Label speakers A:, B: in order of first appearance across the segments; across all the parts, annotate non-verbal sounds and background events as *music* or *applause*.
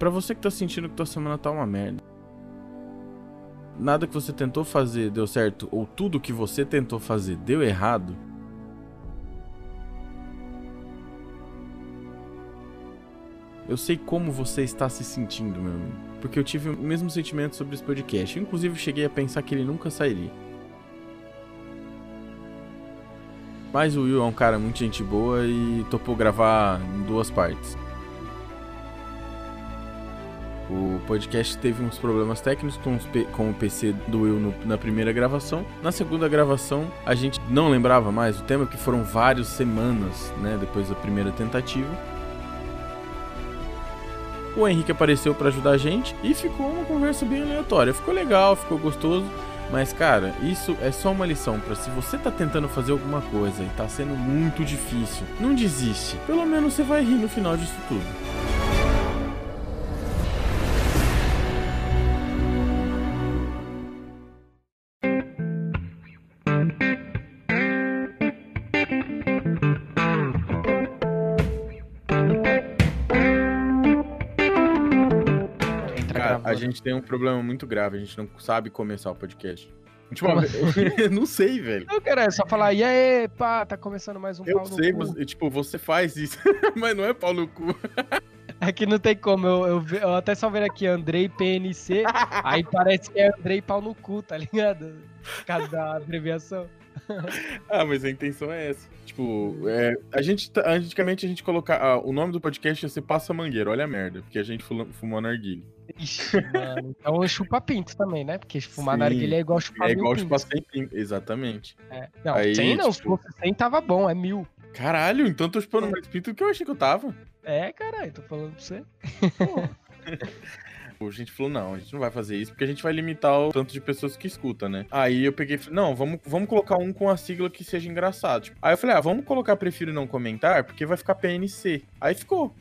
A: Pra você que tá sentindo que tua semana tá uma merda. Nada que você tentou fazer deu certo, ou tudo que você tentou fazer deu errado. Eu sei como você está se sentindo, meu amigo. Porque eu tive o mesmo sentimento sobre esse podcast. Eu, inclusive, cheguei a pensar que ele nunca sairia. Mas o Will é um cara muito gente boa e topou gravar em duas partes. O podcast teve uns problemas técnicos com, com o PC do Will no, na primeira gravação. Na segunda gravação, a gente não lembrava mais o tema, que foram várias semanas né, depois da primeira tentativa. O Henrique apareceu para ajudar a gente e ficou uma conversa bem aleatória. Ficou legal, ficou gostoso. Mas, cara, isso é só uma lição para se você tá tentando fazer alguma coisa e tá sendo muito difícil, não desiste. Pelo menos você vai rir no final disso tudo. Gente tem um problema muito grave, a gente não sabe começar o podcast. Tipo, *laughs* não sei, velho.
B: Não, cara, é só falar, e aí, pá, tá começando mais um
A: eu
B: pau
A: sei,
B: no cu.
A: Você, tipo, você faz isso, *laughs* mas não é pau no cu. *laughs*
B: Aqui não tem como, eu, eu, eu até só ver aqui, Andrei PNC, aí parece que é Andrei pau no cu, tá ligado? Por causa da abreviação.
A: Ah, mas a intenção é essa. Tipo, é, a gente, tá- antigamente a gente colocar, ah, o nome do podcast ia ser Passa Mangueira, olha a merda, porque a gente fumou narguilha.
B: Ixi, mano. Então chupa pinto também, né? Porque fumar
A: Sim,
B: narguilha é igual chupar
A: É igual
B: pintos.
A: chupar 100 pinto, exatamente.
B: É. Não,
A: Aí,
B: 100 não, se
A: tipo-
B: fosse 100 tava bom, é mil.
A: Caralho, então eu tô chupando mais pinto do que eu achei que eu tava.
B: É, caralho, tô falando pra você. *laughs*
A: A gente falou, não, a gente não vai fazer isso porque a gente vai limitar o tanto de pessoas que escuta, né? Aí eu peguei e falei, não, vamos, vamos colocar um com a sigla que seja engraçado. Tipo, aí eu falei, ah, vamos colocar prefiro não comentar, porque vai ficar PNC. Aí ficou.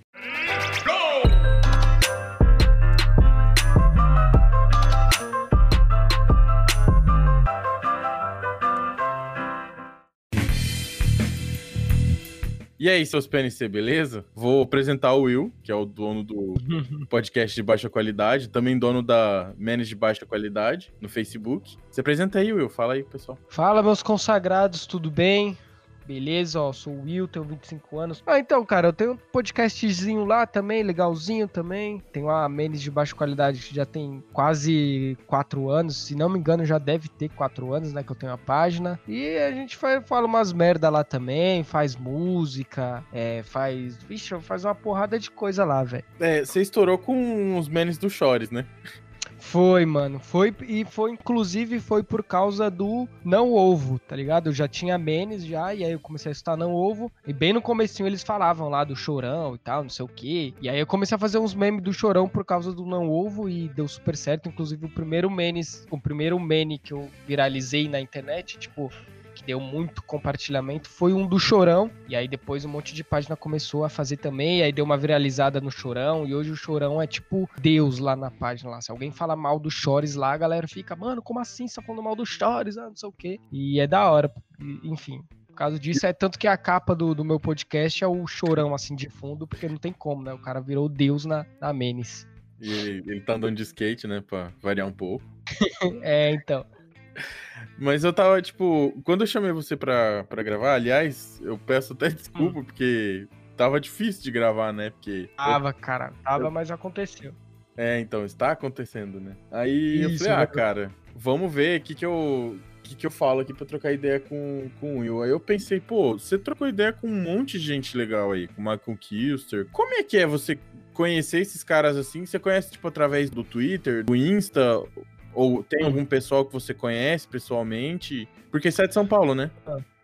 A: E aí, seus PNC, beleza? Vou apresentar o Will, que é o dono do *laughs* podcast de baixa qualidade, também dono da Menes de baixa qualidade no Facebook. Se apresenta aí, Will, fala aí, pessoal.
B: Fala, meus consagrados, tudo bem? Beleza, ó, sou o Will, tenho 25 anos. Ah, então, cara, eu tenho um podcastzinho lá também, legalzinho também. Tenho uma Menes de baixa qualidade que já tem quase 4 anos. Se não me engano, já deve ter 4 anos, né, que eu tenho a página. E a gente faz, fala umas merda lá também, faz música, é, faz... Vixe, faz uma porrada de coisa lá, velho.
A: É, você estourou com os Menes do Chores, né?
B: Foi, mano. Foi e foi inclusive foi por causa do não ovo, tá ligado? Eu já tinha menes já e aí eu comecei a estar não ovo e bem no comecinho eles falavam lá do chorão e tal, não sei o quê. E aí eu comecei a fazer uns memes do chorão por causa do não ovo e deu super certo, inclusive o primeiro menes, o primeiro meme que eu viralizei na internet, tipo, deu muito compartilhamento, foi um do Chorão. E aí depois um monte de página começou a fazer também, e aí deu uma viralizada no Chorão, e hoje o Chorão é tipo Deus lá na página lá. Se alguém fala mal do Chores lá, a galera fica, mano, como assim você tá falando mal do Chores? Ah, não sei o quê. E é da hora. Enfim. Por causa disso, é tanto que a capa do, do meu podcast é o chorão assim de fundo, porque não tem como, né? O cara virou Deus na, na Menes.
A: E ele, ele tá andando de skate, né, pra variar um pouco. *laughs*
B: É, então.
A: Mas eu tava, tipo, quando eu chamei você pra, pra gravar, aliás, eu peço até *laughs* desculpa, porque tava difícil de gravar, né? Porque.
B: Tava, cara. Tava, mas aconteceu.
A: É, então, está acontecendo, né? Aí eu
B: Isso,
A: falei, ah, cara, vamos ver o que, que eu. Que, que eu falo aqui pra trocar ideia com, com o Will? Aí eu pensei, pô, você trocou ideia com um monte de gente legal aí, com o Michael. Como é que é você conhecer esses caras assim? Você conhece, tipo, através do Twitter, do Insta? Ou tem algum pessoal que você conhece pessoalmente? Porque você é de São Paulo, né?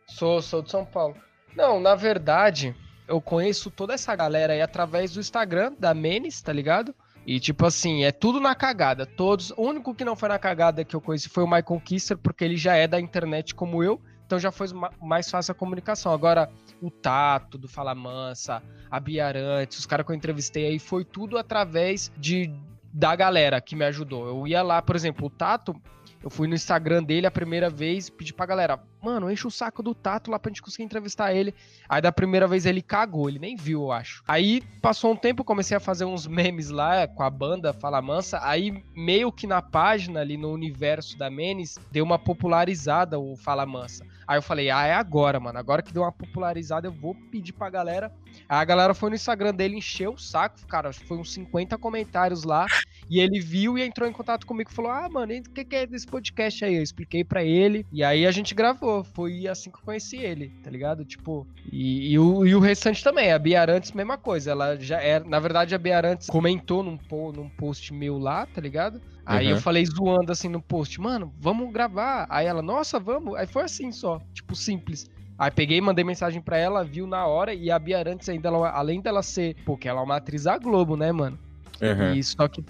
B: Sou, sou de São Paulo. Não, na verdade, eu conheço toda essa galera aí através do Instagram da Menes, tá ligado? E tipo assim, é tudo na cagada. Todos. O único que não foi na cagada que eu conheci foi o Michael Kister, porque ele já é da internet como eu. Então já foi ma- mais fácil a comunicação. Agora, o Tato, do Fala Mansa, a Bia Arantes, os caras que eu entrevistei aí, foi tudo através de da galera que me ajudou. Eu ia lá, por exemplo, o Tato, eu fui no Instagram dele a primeira vez, pedi pra galera, mano, enche o saco do Tato lá pra gente conseguir entrevistar ele. Aí da primeira vez ele cagou, ele nem viu, eu acho. Aí passou um tempo, comecei a fazer uns memes lá com a banda Fala Mansa. Aí meio que na página ali no universo da Menes deu uma popularizada o Fala Mansa. Aí eu falei, ah, é agora, mano. Agora que deu uma popularizada, eu vou pedir pra galera. Aí a galera foi no Instagram dele, encheu o saco, cara. Acho que foi uns 50 comentários lá. E ele viu e entrou em contato comigo e falou: Ah, mano, o que, que é desse podcast aí? Eu expliquei para ele. E aí a gente gravou. Foi assim que eu conheci ele, tá ligado? Tipo, e, e, o, e o restante também. A Bia Arantes, mesma coisa. Ela já era. Na verdade, a Bia Arantes comentou num, num post meu lá, tá ligado? Aí uhum. eu falei zoando assim no post, mano, vamos gravar. Aí ela, nossa, vamos. Aí foi assim só, tipo, simples. Aí peguei, mandei mensagem pra ela, viu na hora, e a Bia Arantes ainda, ela, além dela ser, porque ela é uma atriz da Globo, né, mano? Uhum. E só que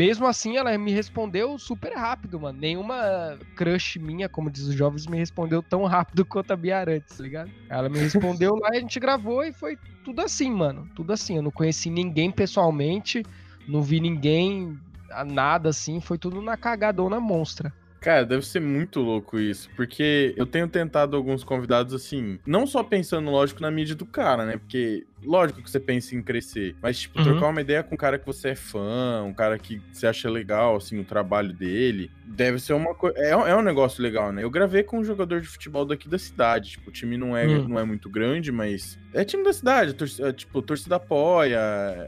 B: mesmo assim, ela me respondeu super rápido, mano. Nenhuma crush minha, como diz os jovens, me respondeu tão rápido *laughs* quanto a Bia Arantes, tá ligado? Ela me respondeu lá a gente gravou e foi tudo assim, mano. Tudo assim. Eu não conheci ninguém pessoalmente, não vi ninguém, nada assim. Foi tudo na cagadona monstra.
A: Cara, deve ser muito louco isso, porque eu tenho tentado alguns convidados assim, não só pensando, lógico, na mídia do cara, né? Porque lógico que você pensa em crescer, mas, tipo, uhum. trocar uma ideia com um cara que você é fã, um cara que você acha legal, assim, o trabalho dele, deve ser uma coisa. É, é, um negócio legal, né? Eu gravei com um jogador de futebol daqui da cidade. Tipo, o time não é, uhum. não é muito grande, mas é time da cidade. Tor é, tipo, torcida apoia.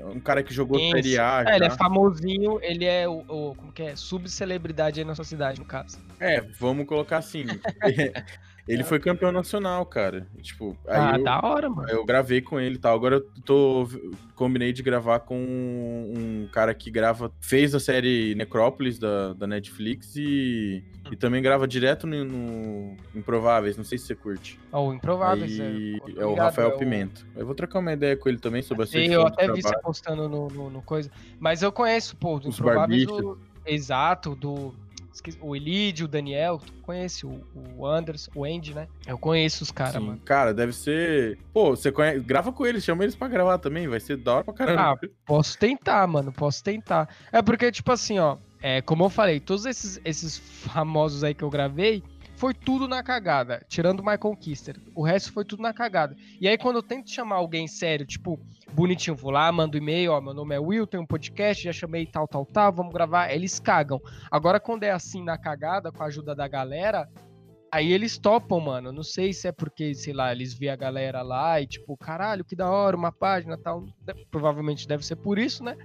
A: Um cara que jogou. Série A.
B: É, ele é famosinho, ele é o, o como que é? Subcelebridade aí na sua cidade, no caso.
A: É, vamos colocar assim. *laughs* Ele foi campeão nacional, cara. Tipo,
B: ah,
A: eu,
B: da hora, mano.
A: Eu gravei com ele e tal. Agora eu tô. Combinei de gravar com um, cara que grava. Fez a série Necrópolis da, da Netflix e, e também grava direto no, no Improváveis. Não sei se você curte.
B: Oh, o Improváveis,
A: Aí, é. é o Rafael é o... Pimento. Eu vou trocar uma ideia com ele também sobre a
B: série. Eu até vi você postando no, no, no, coisa. Mas eu conheço, pô, do Os Improváveis. Do... Exato, do o Elidio, o Daniel, tu conhece o, o Anderson, o Andy, né? Eu conheço os caras, mano.
A: Cara, deve ser. Pô, você conhece. Grava com eles, chama eles pra gravar também, vai ser da hora pra caramba.
B: Ah, posso tentar, mano, posso tentar. É porque, tipo assim, ó, é, como eu falei, todos esses, esses famosos aí que eu gravei, foi tudo na cagada, tirando o Michael Kister. O resto foi tudo na cagada. E aí, quando eu tento chamar alguém sério, tipo, bonitinho, vou lá, mando e-mail, ó, meu nome é Will, tenho um podcast, já chamei tal, tal, tal, vamos gravar, eles cagam. Agora, quando é assim na cagada, com a ajuda da galera, aí eles topam, mano. Não sei se é porque, sei lá, eles vê a galera lá e tipo, caralho, que da hora, uma página tal. Provavelmente deve ser por isso, né?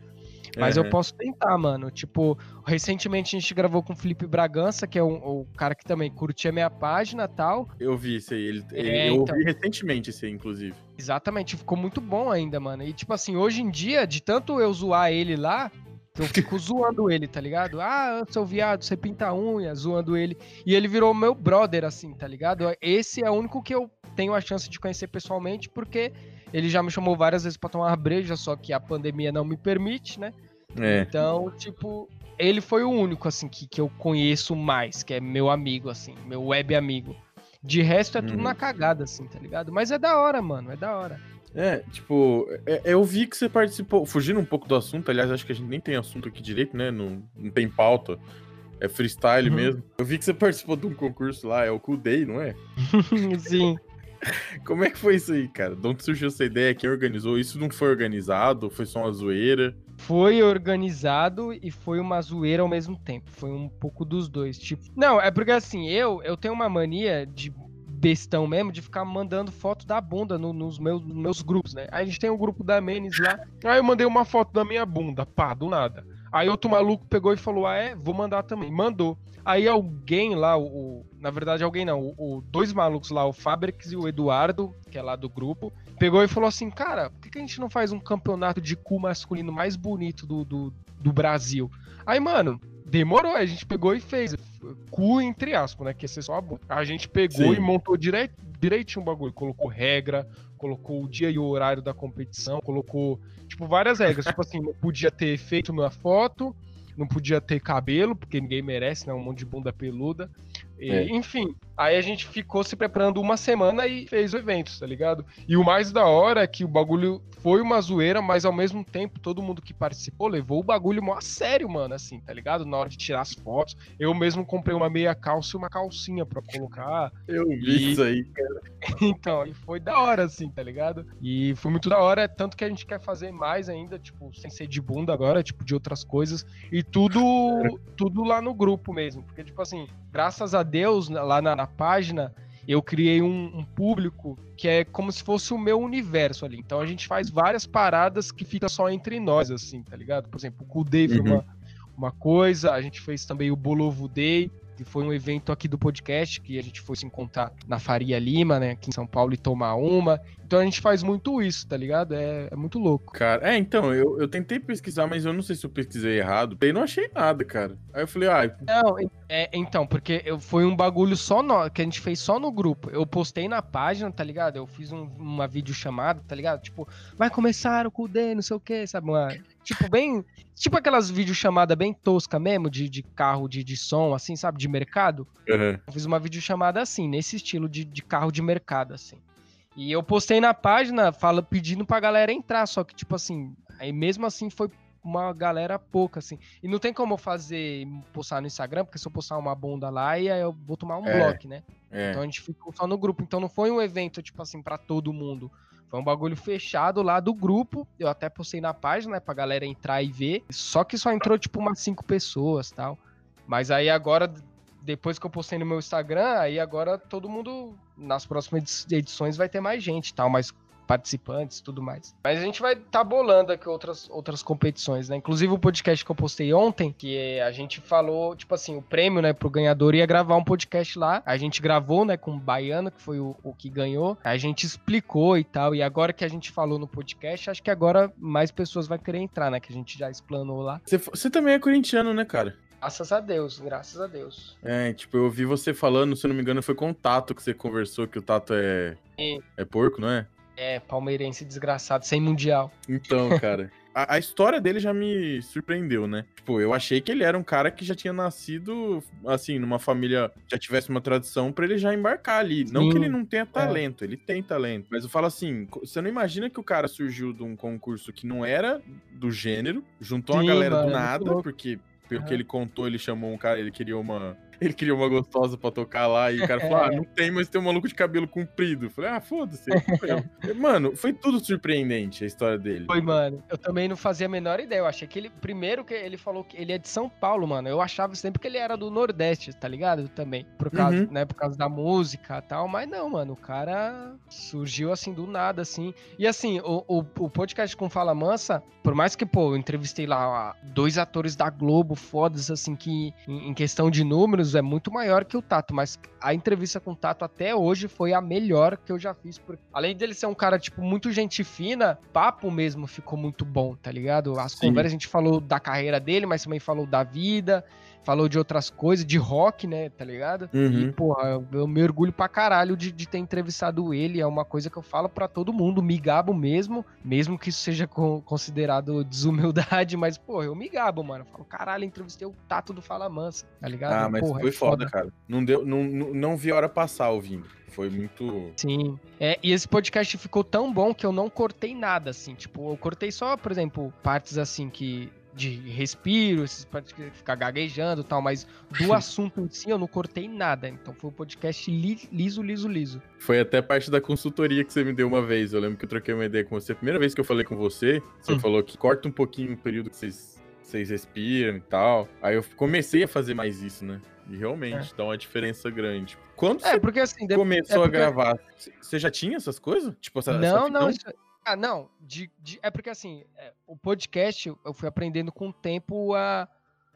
B: Mas uhum. eu posso tentar, mano. Tipo, recentemente a gente gravou com o Felipe Bragança, que é um, o cara que também curtia minha página e tal.
A: Eu vi isso aí. Ele, é, eu então... ouvi recentemente isso aí, inclusive.
B: Exatamente, ficou muito bom ainda, mano. E tipo assim, hoje em dia, de tanto eu zoar ele lá, eu fico *laughs* zoando ele, tá ligado? Ah, seu viado, você pinta unha, zoando ele. E ele virou meu brother, assim, tá ligado? Esse é o único que eu tenho a chance de conhecer pessoalmente, porque ele já me chamou várias vezes para tomar uma breja, só que a pandemia não me permite, né? É. Então, tipo, ele foi o único, assim, que, que eu conheço mais, que é meu amigo, assim, meu web amigo. De resto é tudo hum. na cagada, assim, tá ligado? Mas é da hora, mano, é da hora.
A: É, tipo, é, eu vi que você participou, fugindo um pouco do assunto, aliás, acho que a gente nem tem assunto aqui direito, né? Não, não tem pauta. É freestyle uhum. mesmo. Eu vi que você participou de um concurso lá, é o Cool Day, não é? *laughs*
B: Sim.
A: Como é que foi isso aí, cara? De onde surgiu essa ideia? Quem organizou? Isso não foi organizado? Foi só uma zoeira?
B: Foi organizado e foi uma zoeira ao mesmo tempo. Foi um pouco dos dois. Tipo, não, é porque assim, eu, eu tenho uma mania de bestão mesmo de ficar mandando foto da bunda no, nos meus, meus grupos, né? A gente tem um grupo da Menes lá. Aí eu mandei uma foto da minha bunda, pá, do nada. Aí outro maluco pegou e falou: Ah, é? Vou mandar também. Mandou. Aí alguém lá, o, na verdade, alguém não, o, o, dois malucos lá, o Fabrix e o Eduardo, que é lá do grupo, pegou e falou assim: Cara, por que, que a gente não faz um campeonato de cu masculino mais bonito do, do, do Brasil? Aí, mano, demorou, a gente pegou e fez. Cu entre aspas, né? Que ia ser só a bunda. A gente pegou Sim. e montou direit, direitinho o bagulho. Colocou regra, colocou o dia e o horário da competição, colocou, tipo, várias regras. tipo assim, não podia ter efeito na foto, não podia ter cabelo, porque ninguém merece, né? Um monte de bunda peluda. E, é. Enfim, Aí a gente ficou se preparando uma semana e fez o evento, tá ligado? E o mais da hora é que o bagulho foi uma zoeira, mas ao mesmo tempo todo mundo que participou levou o bagulho mó a sério, mano, assim, tá ligado? Na hora de tirar as fotos. Eu mesmo comprei uma meia calça e uma calcinha pra colocar.
A: Eu vi e... isso aí, cara. *laughs*
B: então, e foi da hora, assim, tá ligado? E foi muito da hora, tanto que a gente quer fazer mais ainda, tipo, sem ser de bunda agora, tipo, de outras coisas. E tudo, tudo lá no grupo mesmo. Porque, tipo assim, graças a Deus, lá na, na página, eu criei um, um, público que é como se fosse o meu universo ali. Então a gente faz várias paradas que fica só entre nós, assim, tá ligado? Por exemplo, o Cool Day foi uhum. uma, uma coisa, a gente fez também o Bolovo Day, que foi um evento aqui do podcast, que a gente foi se encontrar na Faria Lima, né, aqui em São Paulo, e tomar uma. Então a gente faz muito isso, tá ligado? É, é muito louco.
A: Cara, é, então, eu, eu tentei pesquisar, mas eu não sei se eu pesquisei errado. E não achei nada, cara. Aí eu falei, ah.
B: Não, é, então, porque eu, foi um bagulho só no, que a gente fez só no grupo. Eu postei na página, tá ligado? Eu fiz um, uma videochamada, tá ligado? Tipo, vai começar o Kudê, não sei o que, sabe? Uma, tipo, bem. Tipo aquelas videochamadas bem tosca mesmo, de, de carro de, de som, assim, sabe? De mercado. Uhum. Eu fiz uma videochamada assim, nesse estilo de, de carro de mercado, assim. E eu postei na página fala, pedindo pra galera entrar, só que, tipo assim, aí mesmo assim foi uma galera pouca, assim. E não tem como eu fazer, postar no Instagram, porque se eu postar uma bunda lá, aí eu vou tomar um é, bloco, né? É. Então a gente ficou só no grupo. Então não foi um evento, tipo assim, para todo mundo. Foi um bagulho fechado lá do grupo. Eu até postei na página, né, pra galera entrar e ver. Só que só entrou, tipo, umas cinco pessoas tal. Mas aí agora, depois que eu postei no meu Instagram, aí agora todo mundo, nas próximas edições, vai ter mais gente tal, mais participantes tudo mais. Mas a gente vai estar tá bolando aqui outras, outras competições, né? Inclusive o podcast que eu postei ontem, que a gente falou, tipo assim, o prêmio, né, pro ganhador ia gravar um podcast lá. A gente gravou, né, com o Baiano, que foi o, o que ganhou. A gente explicou e tal. E agora que a gente falou no podcast, acho que agora mais pessoas vão querer entrar, né? Que a gente já explanou lá.
A: Você, você também é corintiano, né, cara?
B: Graças a Deus, graças a Deus.
A: É, tipo, eu ouvi você falando, se eu não me engano, foi com o Tato que você conversou, que o Tato é. É, é porco, não é?
B: É, palmeirense desgraçado, sem mundial.
A: Então, *laughs* cara. a, a, história dele já me surpreendeu, né? Tipo, eu achei que ele era um cara que já tinha nascido, assim, numa família, já tivesse uma tradição para ele já embarcar ali. Sim. Não que ele não tenha é. talento, é. ele tem talento. Mas eu falo assim, você não imagina que o cara surgiu de um concurso que não era do gênero, juntou Sim, uma galera do é nada, porque pelo que ele contou, ele chamou um cara, ele queria uma. Ele queria uma gostosa pra tocar lá e o cara falou: Ah, *laughs* não tem, mas tem um maluco de cabelo comprido. Eu falei, ah, foda-se. *laughs* mano, foi tudo surpreendente a história dele.
B: Foi, mano. Eu também não fazia a menor ideia. Eu achei que ele. Primeiro que ele falou que ele é de São Paulo, mano. Eu achava sempre que ele era do Nordeste, tá ligado? Também. Por causa, uhum. né, por causa da música e tal. Mas não, mano. O cara surgiu assim do nada, assim. E assim, o, o, o podcast com Fala Mansa, por mais que, pô, eu entrevistei lá dois atores da Globo fodas, assim, que em, em questão de números é muito maior que o Tato, mas a entrevista com o Tato até hoje foi a melhor que eu já fiz. Porque, além dele ser um cara, tipo, muito gente fina, papo mesmo ficou muito bom, tá ligado? As Sim. conversas a gente falou da carreira dele, mas também falou da vida falou de outras coisas, de rock, né, tá ligado? Uhum. E, porra, eu, eu me orgulho pra caralho de, de ter entrevistado ele, é uma coisa que eu falo para todo mundo, me gabo mesmo, mesmo que isso seja co considerado desumildade, *laughs* mas, porra, eu me gabo, mano, eu falo, caralho, entrevistei o Tato do Fala Mansa, tá ligado?
A: Ah, mas porra, foi é foda, foda, cara, não, deu, não, não, não vi a hora passar ouvindo. Foi muito.
B: Sim. É, e esse podcast ficou tão bom que eu não cortei nada, assim. Tipo, eu cortei só, por exemplo, partes assim que de respiro, esses pode ficar gaguejando e tal, mas do assunto em si eu não cortei nada. Então foi um podcast li, liso, liso, liso.
A: Foi até parte da consultoria que você me deu uma vez. Eu lembro que eu troquei uma ideia com você. A primeira vez que eu falei com você, você hum. falou que corta um pouquinho o período que vocês, vocês respiram e tal. Aí eu comecei a fazer mais isso, né? E realmente é. dá uma diferença grande. Quando é,
B: porque assim,
A: começou é porque... a gravar, você já tinha essas coisas?
B: Tipo, essa, não, essa não, isso, ah, não. De, de, é porque assim, é, o podcast eu fui aprendendo com o tempo a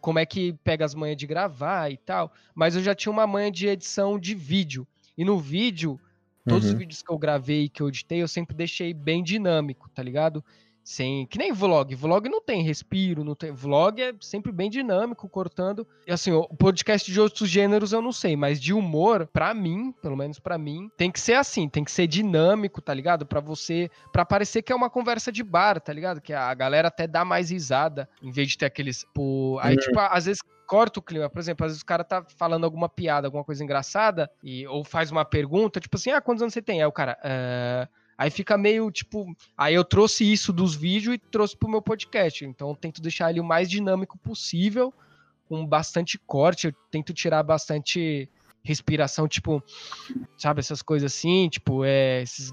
B: como é que pega as manhas de gravar e tal. Mas eu já tinha uma manha de edição de vídeo. E no vídeo, todos uhum. os vídeos que eu gravei que eu editei, eu sempre deixei bem dinâmico, tá ligado? Sem, que nem vlog. Vlog não tem respiro, não tem. Vlog é sempre bem dinâmico, cortando. E assim, o podcast de outros gêneros eu não sei, mas de humor, para mim, pelo menos para mim, tem que ser assim, tem que ser dinâmico, tá ligado? Para você, para parecer que é uma conversa de bar, tá ligado? Que a galera até dá mais risada, em vez de ter aqueles, pô, aí uhum. tipo, às vezes corta o clima. Por exemplo, às vezes o cara tá falando alguma piada, alguma coisa engraçada, e, ou faz uma pergunta, tipo assim, ah, quantos anos você tem? Aí o cara, ah... Aí fica meio tipo. Aí eu trouxe isso dos vídeos e trouxe pro meu podcast. Então tento deixar ele o mais dinâmico possível, com bastante corte. Eu tento tirar bastante respiração, tipo, sabe, essas coisas assim, tipo, é. Esses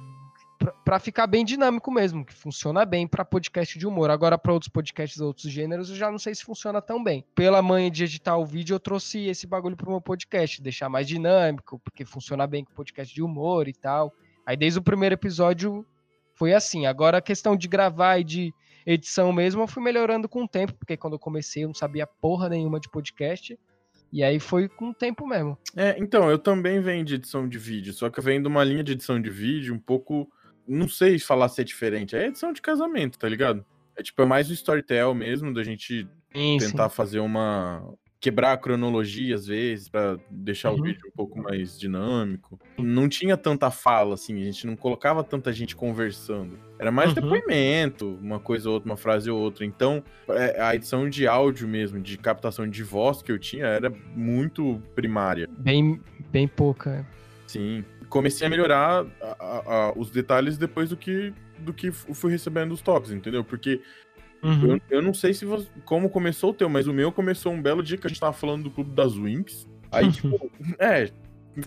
B: para ficar bem dinâmico mesmo, que funciona bem para podcast de humor. Agora, para outros podcasts, outros gêneros, eu já não sei se funciona tão bem. Pela manha de editar o vídeo, eu trouxe esse bagulho pro meu podcast, deixar mais dinâmico, porque funciona bem com podcast de humor e tal. Aí, desde o primeiro episódio, foi assim. Agora, a questão de gravar e de edição mesmo, eu fui melhorando com o tempo, porque quando eu comecei, eu não sabia porra nenhuma de podcast. E aí foi com o tempo mesmo.
A: É, então, eu também venho de edição de vídeo, só que eu venho de uma linha de edição de vídeo um pouco não sei falar se é diferente. É edição de casamento, tá ligado? É tipo, é mais o storytell mesmo, da gente sim, tentar sim. fazer uma. Quebrar a cronologia às vezes, para deixar uhum. o vídeo um pouco mais dinâmico. Não tinha tanta fala, assim, a gente não colocava tanta gente conversando. Era mais uhum. depoimento, uma coisa ou outra, uma frase ou outra. Então, é, a edição de áudio mesmo, de captação de voz que eu tinha, era muito primária.
B: Bem, bem pouca.
A: Sim comecei a melhorar a, a, a, os detalhes depois do que, do que fui recebendo os toques, entendeu? Porque uhum. eu, eu, não sei se você, como começou o teu, mas o meu começou um belo dia que a gente tava falando do clube das Winx. Aí, *laughs* tipo, é,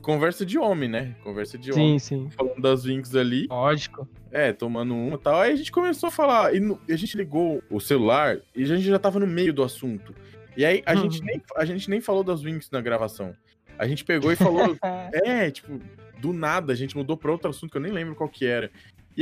A: conversa de homem, né? Conversa de
B: sim,
A: homem.
B: Sim, sim.
A: Falando das Winx ali.
B: Lógico.
A: É, tomando uma e tal. Aí a gente começou a falar. E no, a gente ligou o celular e a gente já tava no meio do assunto. E aí a, uhum. gente, nem, a gente nem falou das Winx na gravação. A gente pegou e falou. *laughs* é, tipo, do nada a gente mudou para outro assunto que eu nem lembro qual que era.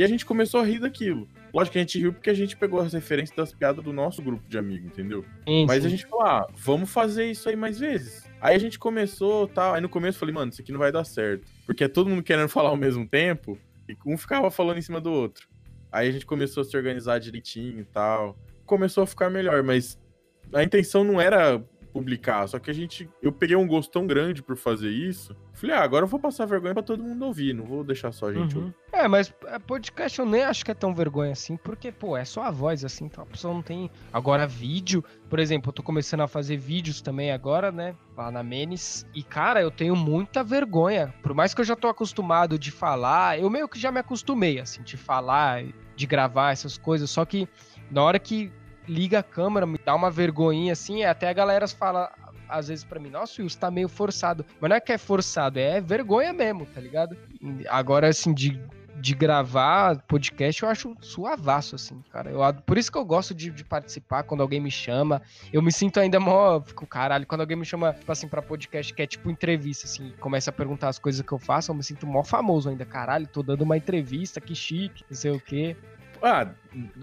A: E a gente começou a rir daquilo. Lógico que a gente riu porque a gente pegou as referências das piadas do nosso grupo de amigos, entendeu? Sim, Mas sim. a gente falou, ah, vamos fazer isso aí mais vezes. Aí a gente começou, tal. Aí no começo eu falei, mano, isso aqui não vai dar certo. Porque é todo mundo querendo falar ao mesmo tempo e um ficava falando em cima do outro. Aí a gente começou a se organizar direitinho e tal. Começou a ficar melhor, mas a intenção não era publicar. Só que a gente. Eu peguei um gosto tão grande por fazer isso. Falei, ah, agora eu vou passar vergonha para todo mundo ouvir. Não vou deixar só a gente uhum.
B: ouvir. É, mas é, podcast eu nem acho que é tão vergonha assim, porque, pô, é só a voz, assim, então a pessoa não tem. Agora, vídeo, por exemplo, eu tô começando a fazer vídeos também agora, né? Lá na Menes. E, cara, eu tenho muita vergonha. Por mais que eu já tô acostumado de falar, eu meio que já me acostumei, assim, de falar, de gravar essas coisas. Só que na hora que liga a câmera, me dá uma vergonhinha assim, até a galera fala às vezes para mim, nossa, isso tá meio forçado. Mas não é que é forçado, é vergonha mesmo, tá ligado? Agora, assim, de, de gravar podcast, eu acho suavaço, assim, cara. Eu, por isso que eu gosto de, de, participar quando alguém me chama. Eu me sinto ainda mó. Fico, caralho, quando alguém me chama, tipo assim, pra podcast que é tipo entrevista, assim, começa a perguntar as coisas que eu faço, eu me sinto mó famoso ainda. Caralho, tô dando uma entrevista, que chique, não sei o quê.
A: Ah,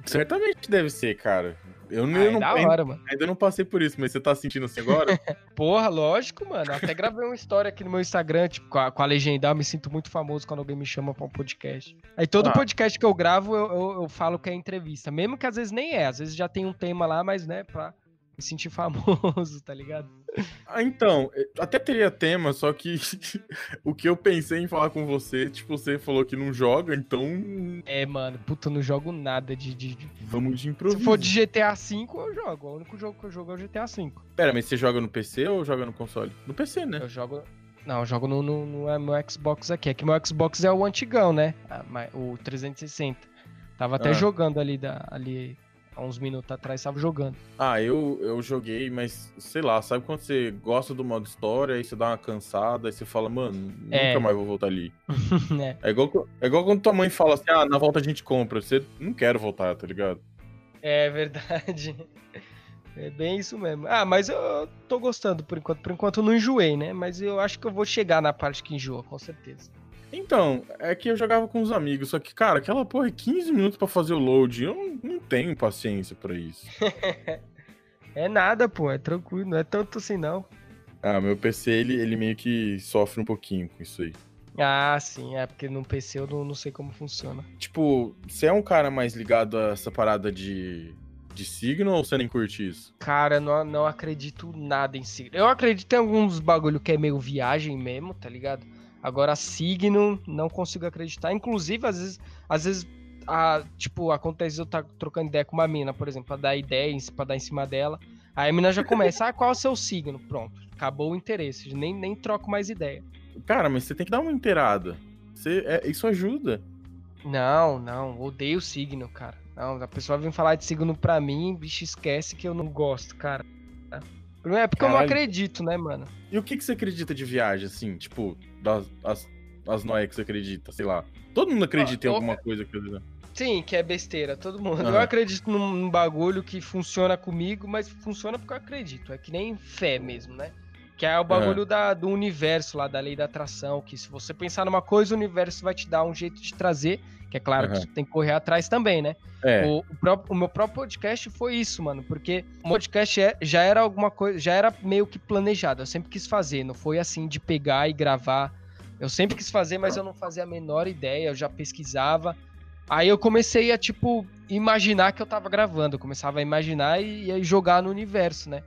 A: certamente deve ser, cara. Eu, ah,
B: eu
A: é
B: não, da hora, mano.
A: ainda não passei por isso, mas você tá sentindo assim agora? *laughs*
B: Porra, lógico, mano. Até gravei uma história aqui no meu Instagram, tipo, com a, com a legenda. Eu me sinto muito famoso quando alguém me chama pra um podcast. Aí todo ah. podcast que eu gravo, eu, eu, eu, falo que é entrevista. Mesmo que às vezes nem é. Às vezes já tem um tema lá, mas, né, pra me sentir famoso, *laughs* tá ligado?
A: Ah, então, eh, até teria tema, só que *laughs* o que eu pensei em falar com você, tipo, você falou que não joga, então.
B: É, mano, puta, eu não jogo nada de. de, de...
A: Vamos de improviso.
B: Se for de GTA V, eu jogo. O único jogo que eu jogo é o GTA V.
A: Pera, mas você joga no PC ou joga no console? No PC, né?
B: Eu jogo. Não, eu jogo no, no, no é meu Xbox aqui. É que meu Xbox é o antigão, né? Ah, o 360. Tava até ah. jogando ali, da, ali há uns minutos atrás estava jogando.
A: Ah, eu, eu joguei, mas sei lá, sabe quando você gosta do modo história, aí você dá uma cansada, aí você fala, mano, é. nunca mais vou voltar ali. *laughs* é. É, igual, é igual quando tua mãe fala assim, ah, na volta a gente compra, você não quer voltar, tá ligado?
B: É verdade. *laughs* É bem isso mesmo. Ah, mas eu tô gostando por enquanto. Por enquanto eu não enjoei, né? Mas eu acho que eu vou chegar na parte que enjoa, com certeza.
A: Então, é que eu jogava com os amigos, só que, cara, aquela porra é 15 minutos para fazer o load. Eu não, não tenho paciência para isso. *laughs*
B: é nada, pô, é tranquilo, não é tanto assim não.
A: Ah, meu PC, ele, ele meio que sofre um pouquinho com isso aí.
B: Ah, sim, é porque no PC eu não, não sei como funciona.
A: Tipo, você é um cara mais ligado a essa parada de, de signo ou você nem curte isso?
B: Cara, não, não acredito nada em signo. Eu acredito em alguns bagulho que é meio viagem mesmo, tá ligado? Agora, signo, não consigo acreditar. Inclusive, às vezes, às vezes a, tipo, acontece eu estar tá trocando ideia com uma mina, por exemplo, pra dar ideia, pra dar em cima dela. Aí a mina já começa, ah, qual é o seu signo? Pronto, acabou o interesse, nem, nem troco mais ideia.
A: Cara, mas você tem que dar uma inteirada. Você, é, isso ajuda.
B: Não, não, odeio signo, cara. Não, a pessoa vem falar de signo pra mim, bicho, esquece que eu não gosto, cara. É porque Caralho. eu não acredito, né, mano?
A: E o que, que você acredita de viagem, assim? Tipo, das, as, as noias que você acredita, sei lá. Todo mundo acredita ah, em alguma coisa que eu...
B: Sim, que é besteira, todo mundo. Uhum. Eu acredito num, num, bagulho que funciona comigo, mas funciona porque eu acredito. É que nem fé mesmo, né? Que é o bagulho uhum. da, do universo lá, da lei da atração, que se você pensar numa coisa, o universo vai te dar um jeito de trazer, que é claro uhum. que você tem que correr atrás também, né? É. O, o, próprio, o, meu próprio podcast foi isso, mano, porque o podcast é, já era alguma coisa, já era meio que planejado, eu sempre quis fazer, não foi assim de pegar e gravar. Eu sempre quis fazer, mas eu não fazia a menor ideia, eu já pesquisava, Aí eu comecei a, tipo, imaginar que eu tava gravando. Eu começava a imaginar e, e jogar no universo, né?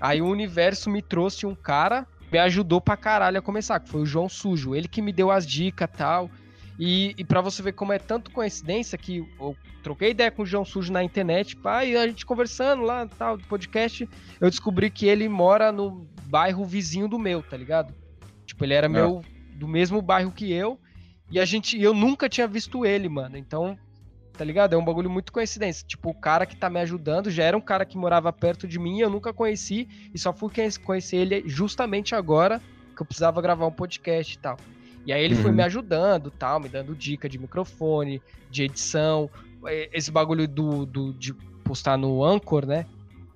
B: Aí o universo me trouxe um cara, me ajudou pra caralho a começar, que foi o João Sujo. Ele que me deu as dicas tal. E, e para você ver como é tanto coincidência que eu troquei ideia com o João Sujo na internet, pá, e a gente conversando lá, tal, do podcast, eu descobri que ele mora no bairro vizinho do meu, tá ligado? Tipo, ele era é. meu do mesmo bairro que eu. E a gente, eu nunca tinha visto ele, mano. Então, tá ligado? É um bagulho muito coincidência. Tipo, o cara que tá me ajudando já era um cara que morava perto de mim, eu nunca conheci e só fui conhecer ele justamente agora que eu precisava gravar um podcast e tal. E aí ele uhum. foi me ajudando, tal, me dando dica de microfone, de edição, esse bagulho do, do de postar no Anchor, né?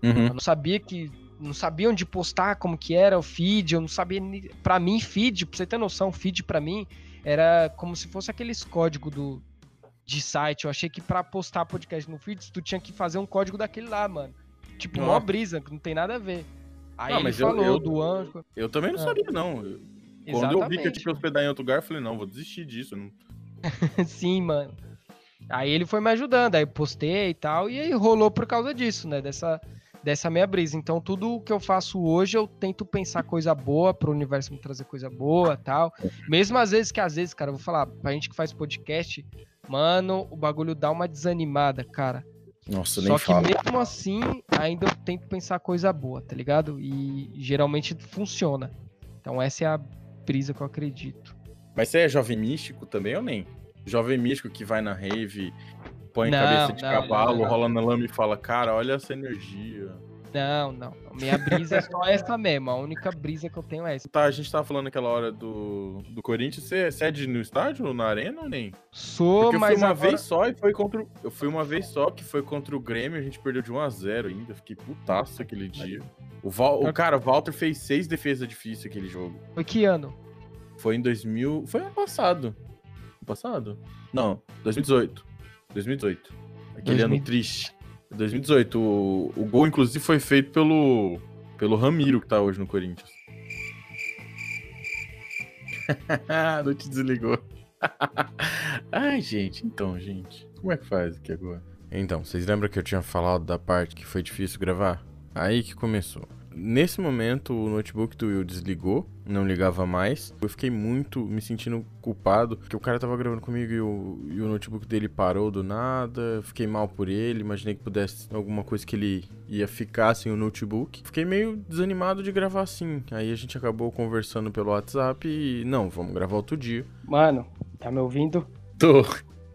B: Uhum. Eu não sabia que não sabia onde postar, como que era o feed, eu não sabia para mim feed, pra você ter noção, feed para mim era como se fosse aqueles códigos do, de site. Eu achei que para postar podcast no feed, tu tinha que fazer um código daquele lá, mano. Tipo, uma brisa, que não tem nada a ver. Aí não, ele falou eu, eu, do anjo.
A: Eu também não ah. sabia, não. Quando eu vi que eu tinha que hospedar em outro lugar, eu falei, não, vou desistir disso. Não... *laughs*
B: Sim, mano. Aí ele foi me ajudando, aí postei e tal, e aí rolou por causa disso, né? Dessa, dessa minha brisa. Então, tudo que eu faço hoje, eu tento pensar coisa boa para o universo me trazer coisa boa tal. Mesmo às vezes que, às vezes, cara, eu vou falar, pra gente que faz podcast, mano, o bagulho dá uma desanimada, cara.
A: Nossa, nem Só que fala.
B: mesmo assim, ainda eu tento pensar coisa boa, tá ligado? E geralmente funciona. Então, essa é a brisa que eu acredito.
A: Mas você é jovem místico também ou nem? Jovem místico que vai na rave põe não, cabeça de não, cavalo, não, rola na lama e fala, cara, olha essa energia.
B: Não, não. Minha brisa é só *laughs* essa mesmo. A única brisa que eu tenho é essa.
A: Tá, a gente tava falando aquela hora do, do Corinthians. Você cede no estádio, na arena ou nem?
B: Sou, Porque eu mas.
A: fui uma
B: agora...
A: vez só e foi contra. Eu fui uma vez só que foi contra o Grêmio. A gente perdeu de 1x0 ainda. Fiquei putaço aquele dia. O, Val... o cara, o Walter fez seis defesas difíceis aquele jogo.
B: Foi que ano?
A: Foi em 2000. Foi ano passado. Ano passado? Não, 2018. 2018. Aquele 2000... ano triste. 2018. O, o gol, inclusive, foi feito pelo, pelo Ramiro, que tá hoje no Corinthians. *laughs* Não te desligou. *laughs* Ai, gente, então, gente. Como é que faz aqui agora? Então, vocês lembram que eu tinha falado da parte que foi difícil gravar? Aí que começou. Nesse momento, o notebook do Will desligou, não ligava mais. Eu fiquei muito me sentindo culpado, porque o cara tava gravando comigo e o, e o notebook dele parou do nada. Fiquei mal por ele, imaginei que pudesse alguma coisa que ele ia ficar sem o notebook. Fiquei meio desanimado de gravar assim. Aí a gente acabou conversando pelo WhatsApp e, não, vamos gravar outro dia.
B: Mano, tá me ouvindo?
A: Tô.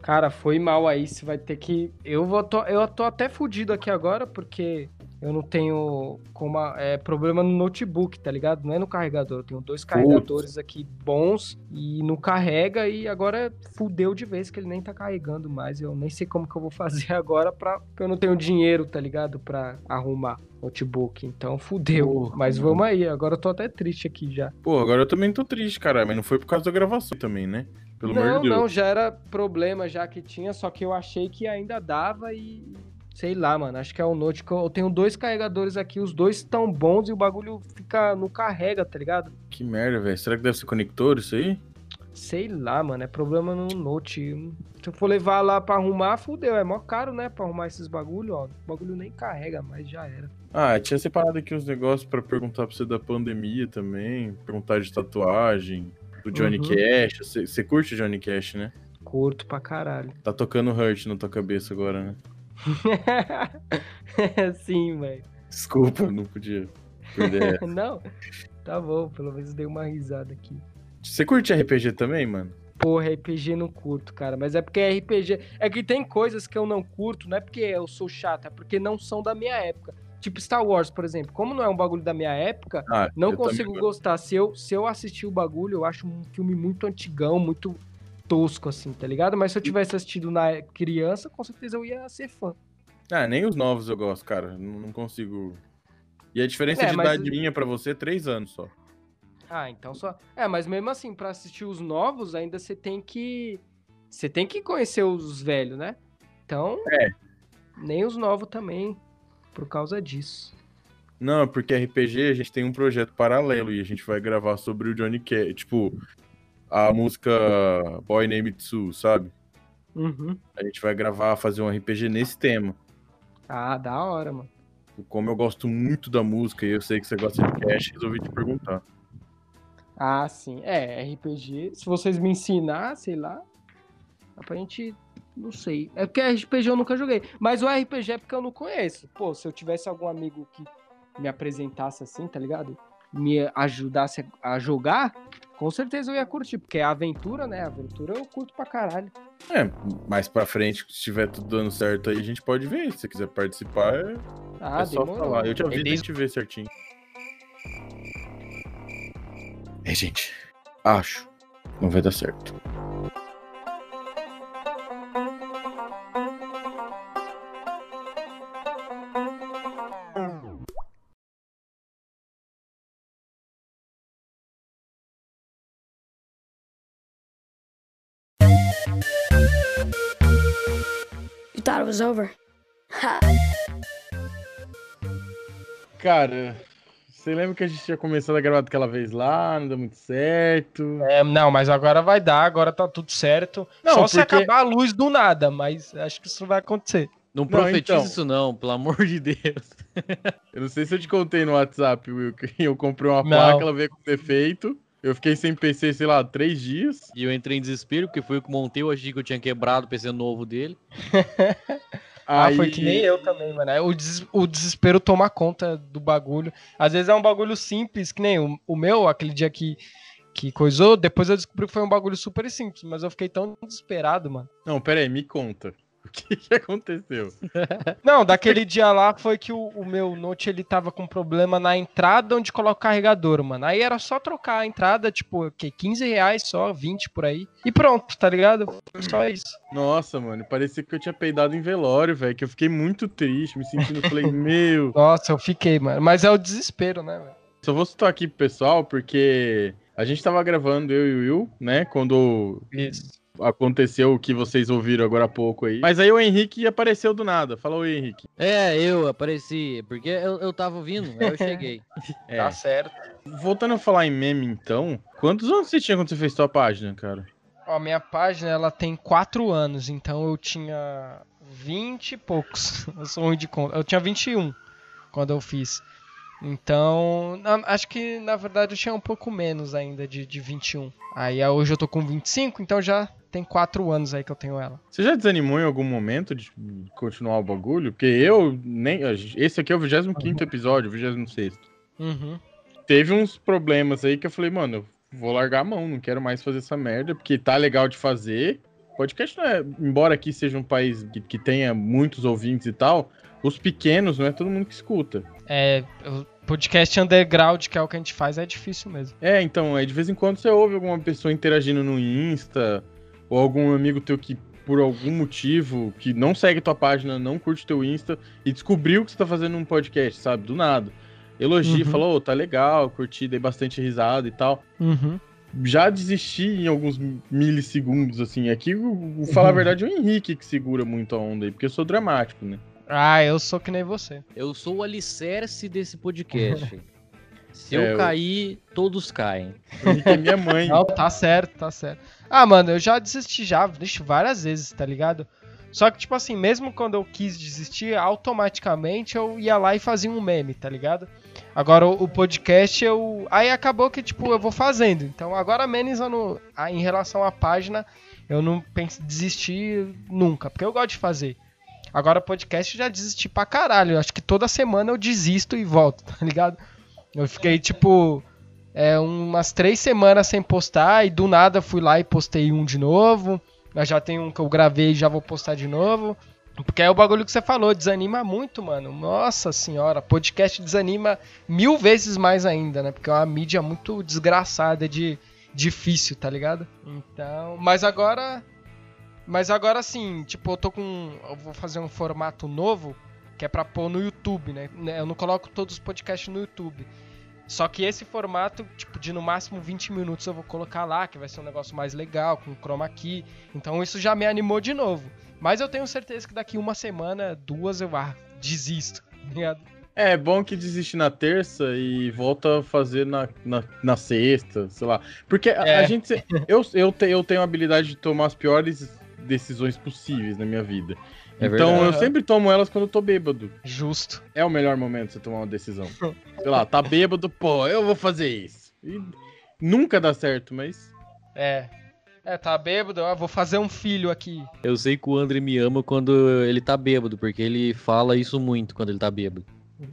B: Cara, foi mal aí, você vai ter que. Eu vou tô... eu tô até fudido aqui agora, porque eu não tenho como é, problema no notebook, tá ligado? Não é no carregador. Eu tenho dois carregadores Putz. aqui bons e não carrega e agora fudeu de vez que ele nem tá carregando mais. Eu nem sei como que eu vou *laughs* fazer agora pra... porque eu não tenho dinheiro, tá ligado? Pra arrumar notebook. Então fudeu. Mas mano. vamos aí. Agora eu tô até triste aqui já.
A: Pô, agora eu também tô triste, cara. Mas não foi por causa da gravação também, né?
B: Pelo não, não, já era problema já que tinha, só que eu achei que ainda dava e Sei lá, mano. Acho que é o Note que eu tenho dois carregadores aqui, os dois estão bons e o bagulho fica no carrega, tá ligado?
A: Que merda, velho. Será que deve ser conector isso aí?
B: Sei lá, mano. É problema no Note. Se eu for levar lá pra arrumar, fudeu. É mó caro, né? Pra arrumar esses bagulho, ó. O bagulho nem carrega, mas já era.
A: Ah, tinha separado aqui uns negócios para perguntar pra você da pandemia também. Perguntar de tatuagem, do Johnny uhum. Cash. Você curte Johnny Cash, né?
B: Curto pra caralho.
A: Tá tocando Hurt na tua cabeça agora, né? *laughs*
B: Sim, velho.
A: Desculpa, não podia perder. *laughs*
B: não, tá bom, pelo menos dei uma risada aqui.
A: Você curte RPG também, mano?
B: Porra, RPG não curto, cara. Mas é porque RPG. É que tem coisas que eu não curto, não é porque eu sou chato, é porque não são da minha época. Tipo Star Wars, por exemplo. Como não é um bagulho da minha época, ah, não consigo gostar. Se eu, se eu assistir o bagulho, eu acho um filme muito antigão, muito tosco, assim, tá ligado? Mas se eu tivesse assistido na criança, com certeza eu ia ser fã.
A: Ah, nem os novos eu gosto, cara. Não, consigo. E a diferença é, de mas... idade minha pra você é três anos só.
B: Ah, então só. É, mas mesmo assim, para assistir os novos, ainda você tem que. Você tem que conhecer os velhos, né? Então.
A: É.
B: Nem os novos também, por causa disso.
A: Não, porque RPG a gente tem um projeto paralelo e a gente vai gravar sobre o Johnny Cash. Tipo, a música Boy Named Sue, sabe?
B: Uhum.
A: A gente vai gravar, fazer um RPG nesse tema.
B: Ah, da hora, mano.
A: Como eu gosto muito da música e eu sei que você gosta de cash, resolvi te perguntar.
B: Ah, sim. É, RPG. Se vocês me ensinar, sei lá. Dá pra gente. Não sei. É porque RPG eu nunca joguei. Mas o RPG é porque eu não conheço. Pô, se eu tivesse algum amigo que me apresentasse assim, tá ligado? Me ajudasse a jogar, com certeza eu ia curtir. Porque é aventura, né? Aventura eu curto pra caralho.
A: É, mais pra frente, se estiver tudo dando certo aí, a gente pode ver. Se você quiser participar, é, ah, é só falar. Eu te aviso e a gente vê certinho. É, gente, acho. Não vai dar certo.
C: Was over. Ha.
A: Cara, você lembra que a gente tinha começado a gravar daquela vez lá, não deu muito certo?
B: É, não, mas agora vai dar, agora tá tudo certo. Não, Só porque... se acabar a luz do nada, mas acho que isso vai acontecer.
D: Não profetiza então. isso não, pelo amor de Deus. *laughs*
A: eu não sei se eu te contei no WhatsApp, Will, *laughs* que eu comprei uma não. placa, ela veio com defeito. Eu fiquei sem PC, sei lá, três dias.
D: E eu entrei em desespero, porque foi o que montei, eu achei que eu tinha quebrado o PC novo dele. *laughs*
B: Ah, Aí... foi que nem eu também, mano. O, des o desespero toma conta do bagulho. Às vezes é um bagulho simples, que nem o, o meu, aquele dia que, que coisou, depois eu descobri que foi um bagulho super simples, mas eu fiquei tão desesperado, mano.
A: Não, pera aí, me conta. O *laughs* que, que aconteceu? *laughs*
B: Não, daquele dia lá foi que o, o, meu Note ele tava com problema na entrada onde coloca o carregador, mano. Aí era só trocar a entrada, tipo, que 15 reais só, 20 por aí. E pronto, tá ligado? Foi só isso.
A: Nossa, mano, parecia que eu tinha peidado em velório, velho. Que eu fiquei muito triste, me sentindo, falei, *laughs* meu.
B: Nossa, eu fiquei, mano. Mas é o desespero, né, velho?
A: Só vou citar aqui pro pessoal, porque a gente tava gravando, eu e o Will, né? Quando. Isso aconteceu o que vocês ouviram agora há pouco aí. Mas aí o Henrique apareceu do nada. Fala oi, Henrique.
D: É, eu apareci, porque eu, eu tava ouvindo, aí eu cheguei. *laughs*
B: é. Tá certo.
A: Voltando a falar em meme, então, quantos anos você tinha quando você fez sua página, cara?
B: Ó, minha página, ela tem quatro anos, então eu tinha 20 e poucos. *laughs* Eu sou ruim de conta. Eu tinha 21 quando eu fiz. Então, acho que na verdade eu tinha um pouco menos ainda de, de 21. Aí hoje eu tô com 25, então já tem 4 anos aí que eu tenho ela.
A: Você já desanimou em algum momento de continuar o bagulho? Porque eu nem. Esse aqui é o 25 uhum. episódio, o 26.
B: Uhum.
A: Teve uns problemas aí que eu falei, mano, eu vou largar a mão, não quero mais fazer essa merda, porque tá legal de fazer. Podcast não é, embora aqui seja um país que, que tenha muitos ouvintes e tal, os pequenos não é todo mundo que escuta.
B: É, podcast underground, que é o que a gente faz, é difícil mesmo.
A: É, então, é, de vez em quando você ouve alguma pessoa interagindo no Insta, ou algum amigo teu que, por algum motivo, que não segue tua página, não curte teu Insta, e descobriu que você tá fazendo um podcast, sabe? Do nada. Elogia, uhum. falou, oh, tá legal, curti, dei bastante risada e tal.
B: Uhum.
A: Já desisti em alguns milissegundos, assim. Aqui, vou falar uhum. a verdade, é o Henrique que segura muito a onda aí, porque eu sou dramático, né?
B: Ah, eu sou que nem você.
D: Eu sou o alicerce desse podcast. *laughs* Se é, eu cair, eu... todos caem.
A: É minha mãe. *laughs*
B: Não, tá certo, tá certo. Ah, mano, eu já desisti já, deixo várias vezes, tá ligado? Só que, tipo assim, mesmo quando eu quis desistir, automaticamente eu ia lá e fazia um meme, tá ligado? Agora o, podcast eu. Aí acabou que, tipo, eu vou fazendo. Então agora menos no... em relação à página, eu não penso desistir nunca, porque eu gosto de fazer. Agora, podcast já desisti pra caralho. Acho que toda semana eu desisto e volto, *laughs* tá ligado? Eu fiquei, tipo, é, umas três semanas sem postar e do nada fui lá e postei um de novo. Já tenho um que eu gravei e já vou postar de novo. Porque é o bagulho que você falou, desanima muito, mano. Nossa senhora, podcast desanima mil vezes mais ainda, né? Porque é uma mídia muito desgraçada de difícil, tá ligado? Então, mas agora mas agora sim, tipo, eu tô com eu vou fazer um formato novo que é para pôr no YouTube, né? Eu não coloco todos os podcasts no YouTube. Só que esse formato, tipo, de no máximo 20 minutos eu vou colocar lá, que vai ser um negócio mais legal, com chroma key. Então isso já me animou de novo. Mas eu tenho certeza que daqui uma semana, duas, eu ah, desisto. *laughs* Tá
A: é bom que desiste na terça e volta a fazer na, na, na sexta, sei lá. Porque a, é. a gente. Eu, eu, te, eu tenho a habilidade de tomar as piores decisões possíveis na minha vida. É então verdade. eu sempre tomo elas quando eu tô bêbado.
B: Justo.
A: É o melhor momento você tomar uma decisão. Sei lá, tá bêbado, pô, eu vou fazer isso. E nunca dá certo, mas.
B: É. É, tá bêbado, ó, vou fazer um filho aqui.
D: Eu sei que o André me ama quando ele tá bêbado, porque ele fala isso muito quando ele tá bêbado.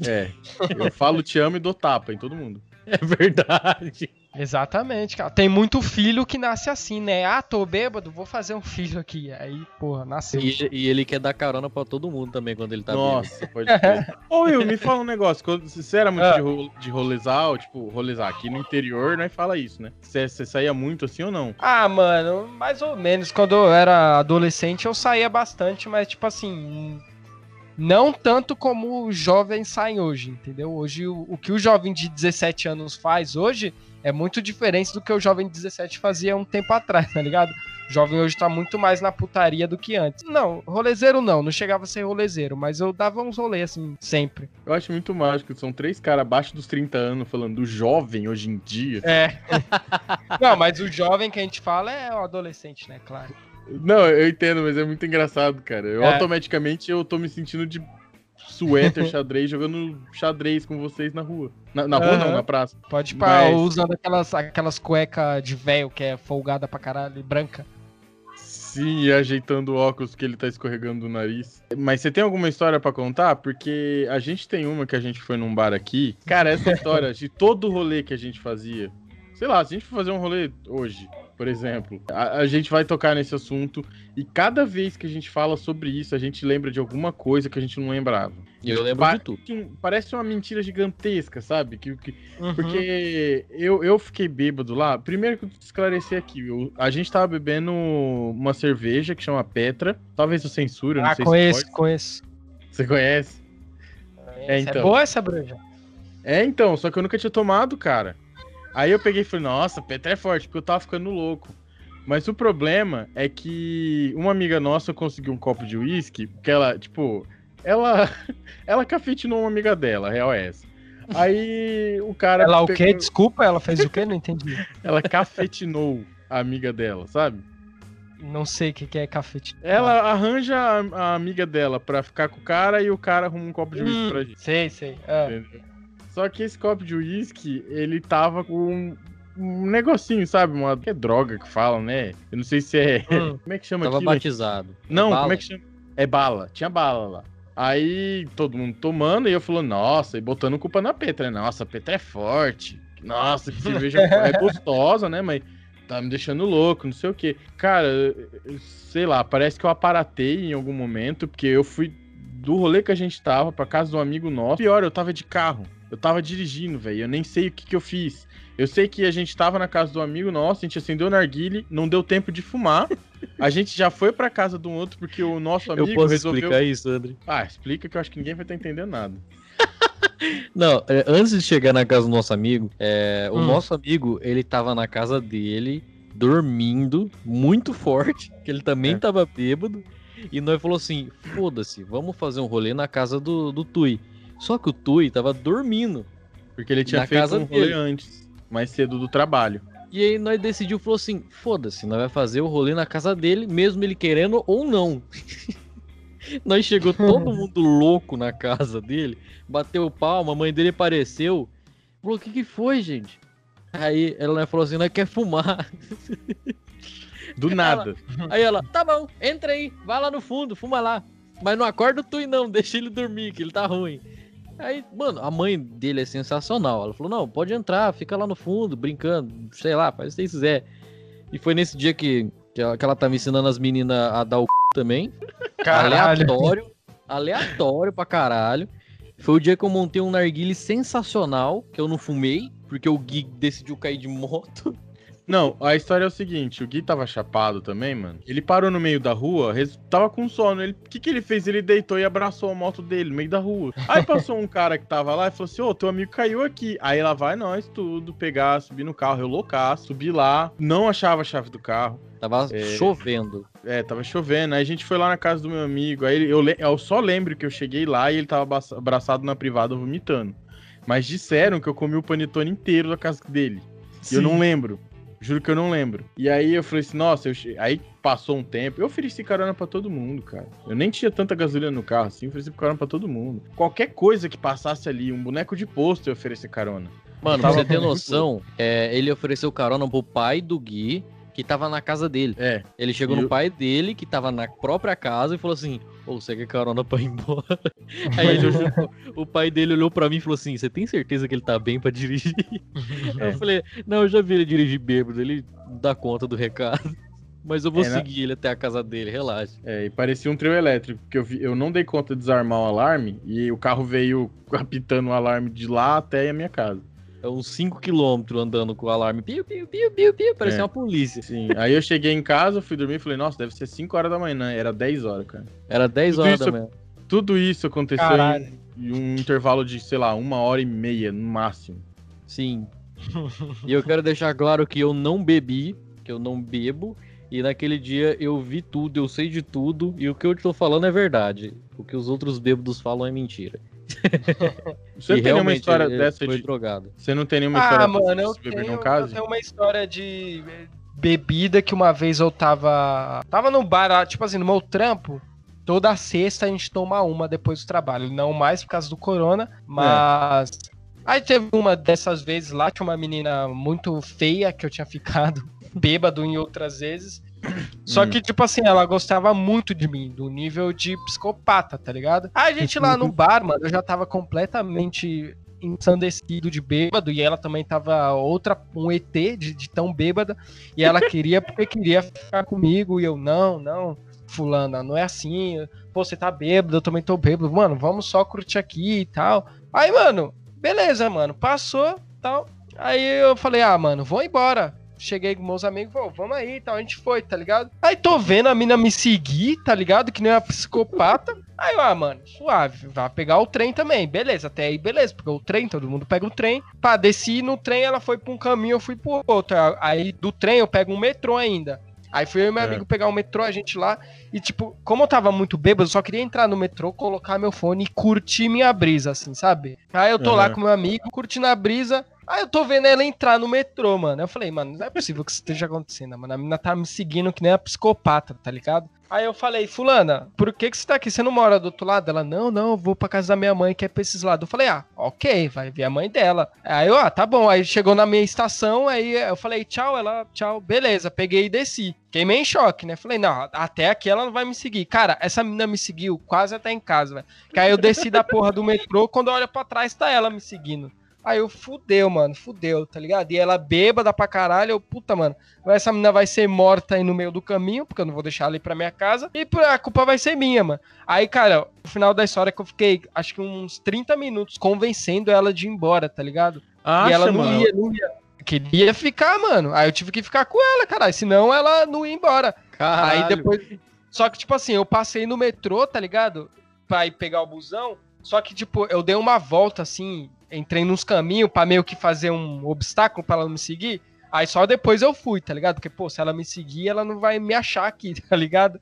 A: É. Eu falo te amo e dou tapa em todo mundo. *laughs*
D: É verdade.
B: Exatamente, cara. Tem muito filho que nasce assim, né? Ah, tô bêbado, vou fazer um filho aqui. Aí, porra, nasceu.
D: E, e ele quer dar carona pra todo mundo também quando ele tá
A: Nossa, bêbado. pode ser. *laughs* Ô, Will, me fala um negócio. Quando você era muito ah. de, ro de rolezar, tipo, rolezar aqui no interior, né? Fala isso, né? Você saía muito assim ou não?
B: Ah, mano, mais ou menos. Quando eu era adolescente, eu saía bastante, mas, tipo assim, não tanto como os jovens saem hoje, entendeu? Hoje, o, o, que o jovem de 17 anos faz hoje é muito diferente do que o jovem de 17 fazia um tempo atrás, tá ligado? O jovem hoje tá muito mais na putaria do que antes. Não, rolezeiro não, não chegava a ser rolezeiro, mas eu dava uns rolês assim, sempre.
A: Eu acho muito mágico, são três caras abaixo dos 30 anos falando do jovem hoje em dia.
B: É. *laughs* não, mas o jovem que a gente fala é o adolescente, né, claro.
A: Não, eu entendo, mas é muito engraçado, cara. Eu é. automaticamente eu tô me sentindo de suéter xadrez jogando xadrez com vocês na rua. Na, na rua não, na praça.
B: Pode parar, mas... usando aquelas, aquelas cuecas de véio que é folgada pra caralho e branca.
A: Sim, e ajeitando o óculos que ele tá escorregando do nariz. Mas você tem alguma história para contar? Porque a gente tem uma que a gente foi num bar aqui. Cara, essa *laughs* história de todo o rolê que a gente fazia. Sei lá, se a gente for fazer um rolê hoje, por exemplo. A, a, gente vai tocar nesse assunto e cada vez que a gente fala sobre isso, a gente lembra de alguma coisa que a gente não lembrava.
D: E eu lembro pa de tudo.
A: Parece uma mentira gigantesca, sabe? Que, que uhum. Porque eu, eu fiquei bêbado lá. Primeiro que eu esclarecer aqui, eu, a gente tava bebendo uma cerveja que chama Petra. Talvez eu censure,
B: ah,
A: não sei
B: conheço, se pode. conheço.
A: Você conhece?
B: É, é, então. é boa essa breja.
A: É, então, só que eu nunca tinha tomado, cara. Aí eu peguei e falei, nossa, Petra é forte, porque eu tava ficando louco. Mas o problema é que uma amiga nossa conseguiu um copo de uísque, porque ela, tipo, ela *laughs* ela cafetinou uma amiga dela, real é essa. Aí o cara.
B: Ela pegou... o quê? Desculpa, ela fez o quê? Não entendi. *laughs*
A: ela cafetinou a amiga dela, sabe?
B: Não sei o que, que é cafetinar.
A: Ela arranja a, a, amiga dela pra ficar com o cara e o cara arruma um copo de uísque hum, pra gente.
B: Sei, sei. Ah. Entendeu?
A: Só que esse copo de uísque, ele tava com um negocinho, sabe? Uma que é droga que falam, né? Eu não sei se é.
D: Hum, *laughs* como é que chama
A: Tava
D: aquilo? batizado.
A: Não, é como é que chama? É bala. Tinha bala lá. Aí todo mundo tomando e eu falando, nossa, e botando culpa na Petra, né? Nossa, a Petra é forte. Nossa, que cerveja *laughs* é gostosa, né? Mas tá me deixando louco, não sei o quê. Cara, sei lá, parece que eu aparatei em algum momento, porque eu fui do rolê que a gente tava pra casa de um amigo nosso. Pior, eu tava de carro. Eu tava dirigindo, velho. Eu nem sei o que, que eu fiz. Eu sei que a gente tava na casa do amigo nosso, a gente acendeu o narguile, não deu tempo de fumar. A gente já foi pra casa do outro porque o nosso amigo
D: eu posso resolveu... explicar isso, André?
A: Ah, explica que eu acho que ninguém vai estar entendendo nada. *laughs*
D: Não, é, antes de chegar na casa do nosso amigo, é, o hum. nosso amigo, ele tava na casa dele, dormindo, muito forte, que ele também é. tava bêbado, e nós falou assim, foda-se, vamos fazer um rolê na casa do, do Tui. Só que o Tui tava dormindo.
A: Porque ele tinha feito um rolê dele. antes, mais cedo do trabalho.
D: E aí nós decidiu, falou assim, foda-se, nós vai fazer o rolê na casa dele, mesmo ele querendo ou não. *laughs* nós chegou todo *laughs* mundo louco na casa dele, bateu palma, a mãe dele apareceu, falou, o que que foi, gente? Aí ela falou assim, nós quer fumar. *laughs*
A: Do nada.
D: Ela, aí ela, tá bom, entra aí, vai lá no fundo, fuma lá. Mas não acorda o Tui, não, deixa ele dormir, que ele tá ruim. Aí, mano, a mãe dele é sensacional. Ela falou: não, pode entrar, fica lá no fundo, brincando, sei lá, faz o que você quiser. E foi nesse dia que, que, ela, que ela tava ensinando as meninas a dar o c também. *laughs*
B: Caralho.
D: Aleatório. Aleatório pra caralho. Foi o dia que eu montei um narguile sensacional, que eu não fumei, porque o Gui decidiu cair de moto.
A: Não, a história é o seguinte, o Gui tava chapado também, mano. Ele parou no meio da rua, tava com sono. Ele, o que que ele fez? Ele deitou e abraçou a moto dele no meio da rua. Aí passou um cara que tava lá e falou assim: Ô, teu amigo caiu aqui. Aí lá vai nós tudo, pegar, subir no carro, eu loucar, subir lá, não achava a chave do carro.
D: Tava
A: É.
D: chovendo.
A: É, tava chovendo. Aí a gente foi lá na casa do meu amigo. Aí eu, le- eu só lembro que eu cheguei lá e ele tava abraça- abraçado na privada vomitando. Mas disseram que eu comi o panetone inteiro da casa dele. E eu não lembro. Juro que eu não lembro. E aí eu falei assim, nossa, eu aí passou um tempo. Eu ofereci carona pra todo mundo, cara. Eu nem tinha tanta gasolina no carro assim, eu ofereci carona pra todo mundo. Qualquer coisa que passasse ali, um boneco de posto, eu ofereci carona.
D: Mano, pra você ter noção, é, ele ofereceu carona pro pai do Gui, que tava na casa dele.
A: É.
D: Ele chegou no pai dele, que tava na própria casa, e falou assim: Você quer carona pra ir embora? *laughs* Aí ele olhou- o pai dele olhou pra mim e falou assim: Você tem certeza que ele tá bem pra dirigir? *laughs* Aí Eu falei: Não, eu já vi ele dirigir bêbado, ele dá conta do recado. *laughs* Mas eu vou
A: É, né?
D: seguir ele até a casa dele, relaxa.
A: É, e parecia um trio elétrico, porque eu, vi- eu não dei conta de desarmar o alarme e o carro veio apitando o alarme de lá até a minha casa.
D: É uns 5km andando com o alarme. Piu, piu, piu, piu, piu, parecia
A: É.
D: uma polícia.
A: Sim. Aí eu cheguei em casa, fui dormir e falei, nossa, deve ser 5 horas da manhã. Era 10 horas, cara.
D: Era 10
A: Tudo
D: horas
A: isso-
D: da manhã.
A: Tudo isso aconteceu
B: Caralho.
A: em, em um intervalo de, sei lá, uma hora e meia no máximo.
D: Sim. e eu quero deixar claro que eu não bebi, que eu não bebo. E naquele dia eu vi tudo, eu sei de tudo. E o que eu tô falando é verdade. O que os outros bêbados falam é mentira. *laughs*
A: Você não tem nenhuma história dessa de.
D: drogado.
A: Você não tem nenhuma
B: Ah,
A: história
B: mano, eu
A: de beber
B: tenho,
A: num
B: eu
A: caso?
B: tenho uma história de bebida que uma vez eu tava. Tava no bar, tipo assim, no meu trampo. Toda sexta a gente toma uma depois do trabalho. Não mais por causa do corona, mas. Aí teve uma dessas vezes lá, tinha uma menina muito feia que eu tinha ficado *laughs* bêbado em outras vezes. Só
A: Hum.
B: que, tipo assim, ela gostava muito de mim, do nível de psicopata, tá ligado? A gente lá no bar, mano, eu já tava completamente ensandecido de bêbado e ela também tava outra, um ET de, de tão bêbada e ela queria porque queria ficar comigo e eu, não, não, fulana, não é assim, pô, você tá bêbado, eu também tô bêbado, mano, vamos só curtir aqui e tal. Aí, mano, beleza, mano, passou, tal, aí eu falei, ah, mano, vou embora. Cheguei com meus amigos, pô, vamos aí e tal, a gente foi, tá ligado? Aí tô vendo a mina me seguir, tá ligado? Que nem uma psicopata. Aí, eu, ah, mano, suave, vai pegar o trem também. Beleza, até aí, beleza, porque o trem, todo mundo pega o trem. Pá, desci no trem, ela foi pra um caminho, eu fui pro outro. Aí do trem eu pego um metrô ainda. Aí fui eu e meu
A: É.
B: amigo pegar o metrô, a gente lá. E, tipo, como eu tava muito bêbado, eu só queria entrar no metrô, colocar meu fone e curtir minha brisa, assim, sabe? Aí eu tô lá com meu amigo, curtindo a brisa. Aí eu tô vendo ela entrar no metrô, mano. Eu falei, mano, não é possível que isso esteja acontecendo, mano. A menina tá me seguindo que nem a psicopata, tá ligado? Aí eu falei, fulana, por que que você tá aqui? Você não mora do outro lado? Ela, não, não, eu vou pra casa da minha mãe, que é pra esses lados. Eu falei, ah, ok, vai ver a mãe dela. Aí eu, ah, tá bom. Aí chegou na minha estação, aí eu falei, tchau, ela, tchau, beleza. Peguei e desci. Fiquei meio em choque, né? Falei, não, até aqui ela não vai me seguir. Cara, essa menina me seguiu quase até em casa, velho. Que aí eu desci da porra do metrô, quando olho pra trás, tá ela me seguindo. Aí eu fudeu, mano, fudeu, tá ligado? E ela bêbada pra caralho, eu, puta, mano, essa menina vai ser morta aí no meio do caminho, porque eu não vou deixar ela ir pra minha casa, e a culpa vai ser minha, mano. Aí, cara, o final da história é que eu fiquei, acho que uns 30 minutos convencendo ela de ir embora, tá ligado?
A: Acha,
B: e ela não
A: mano.
B: ia, não ia. Queria ficar, mano. Aí eu tive que ficar com ela, caralho, senão ela não ia embora.
D: Caralho.
B: Aí depois. Só que, tipo assim, eu passei no metrô, tá ligado? Pra ir pegar o busão. Só que, tipo, eu dei uma volta assim, entrei nos caminhos pra meio que fazer um obstáculo pra ela não me seguir. Aí só depois eu fui, tá ligado? Porque, pô, se ela me seguir, ela não vai me achar aqui, *laughs* tá ligado?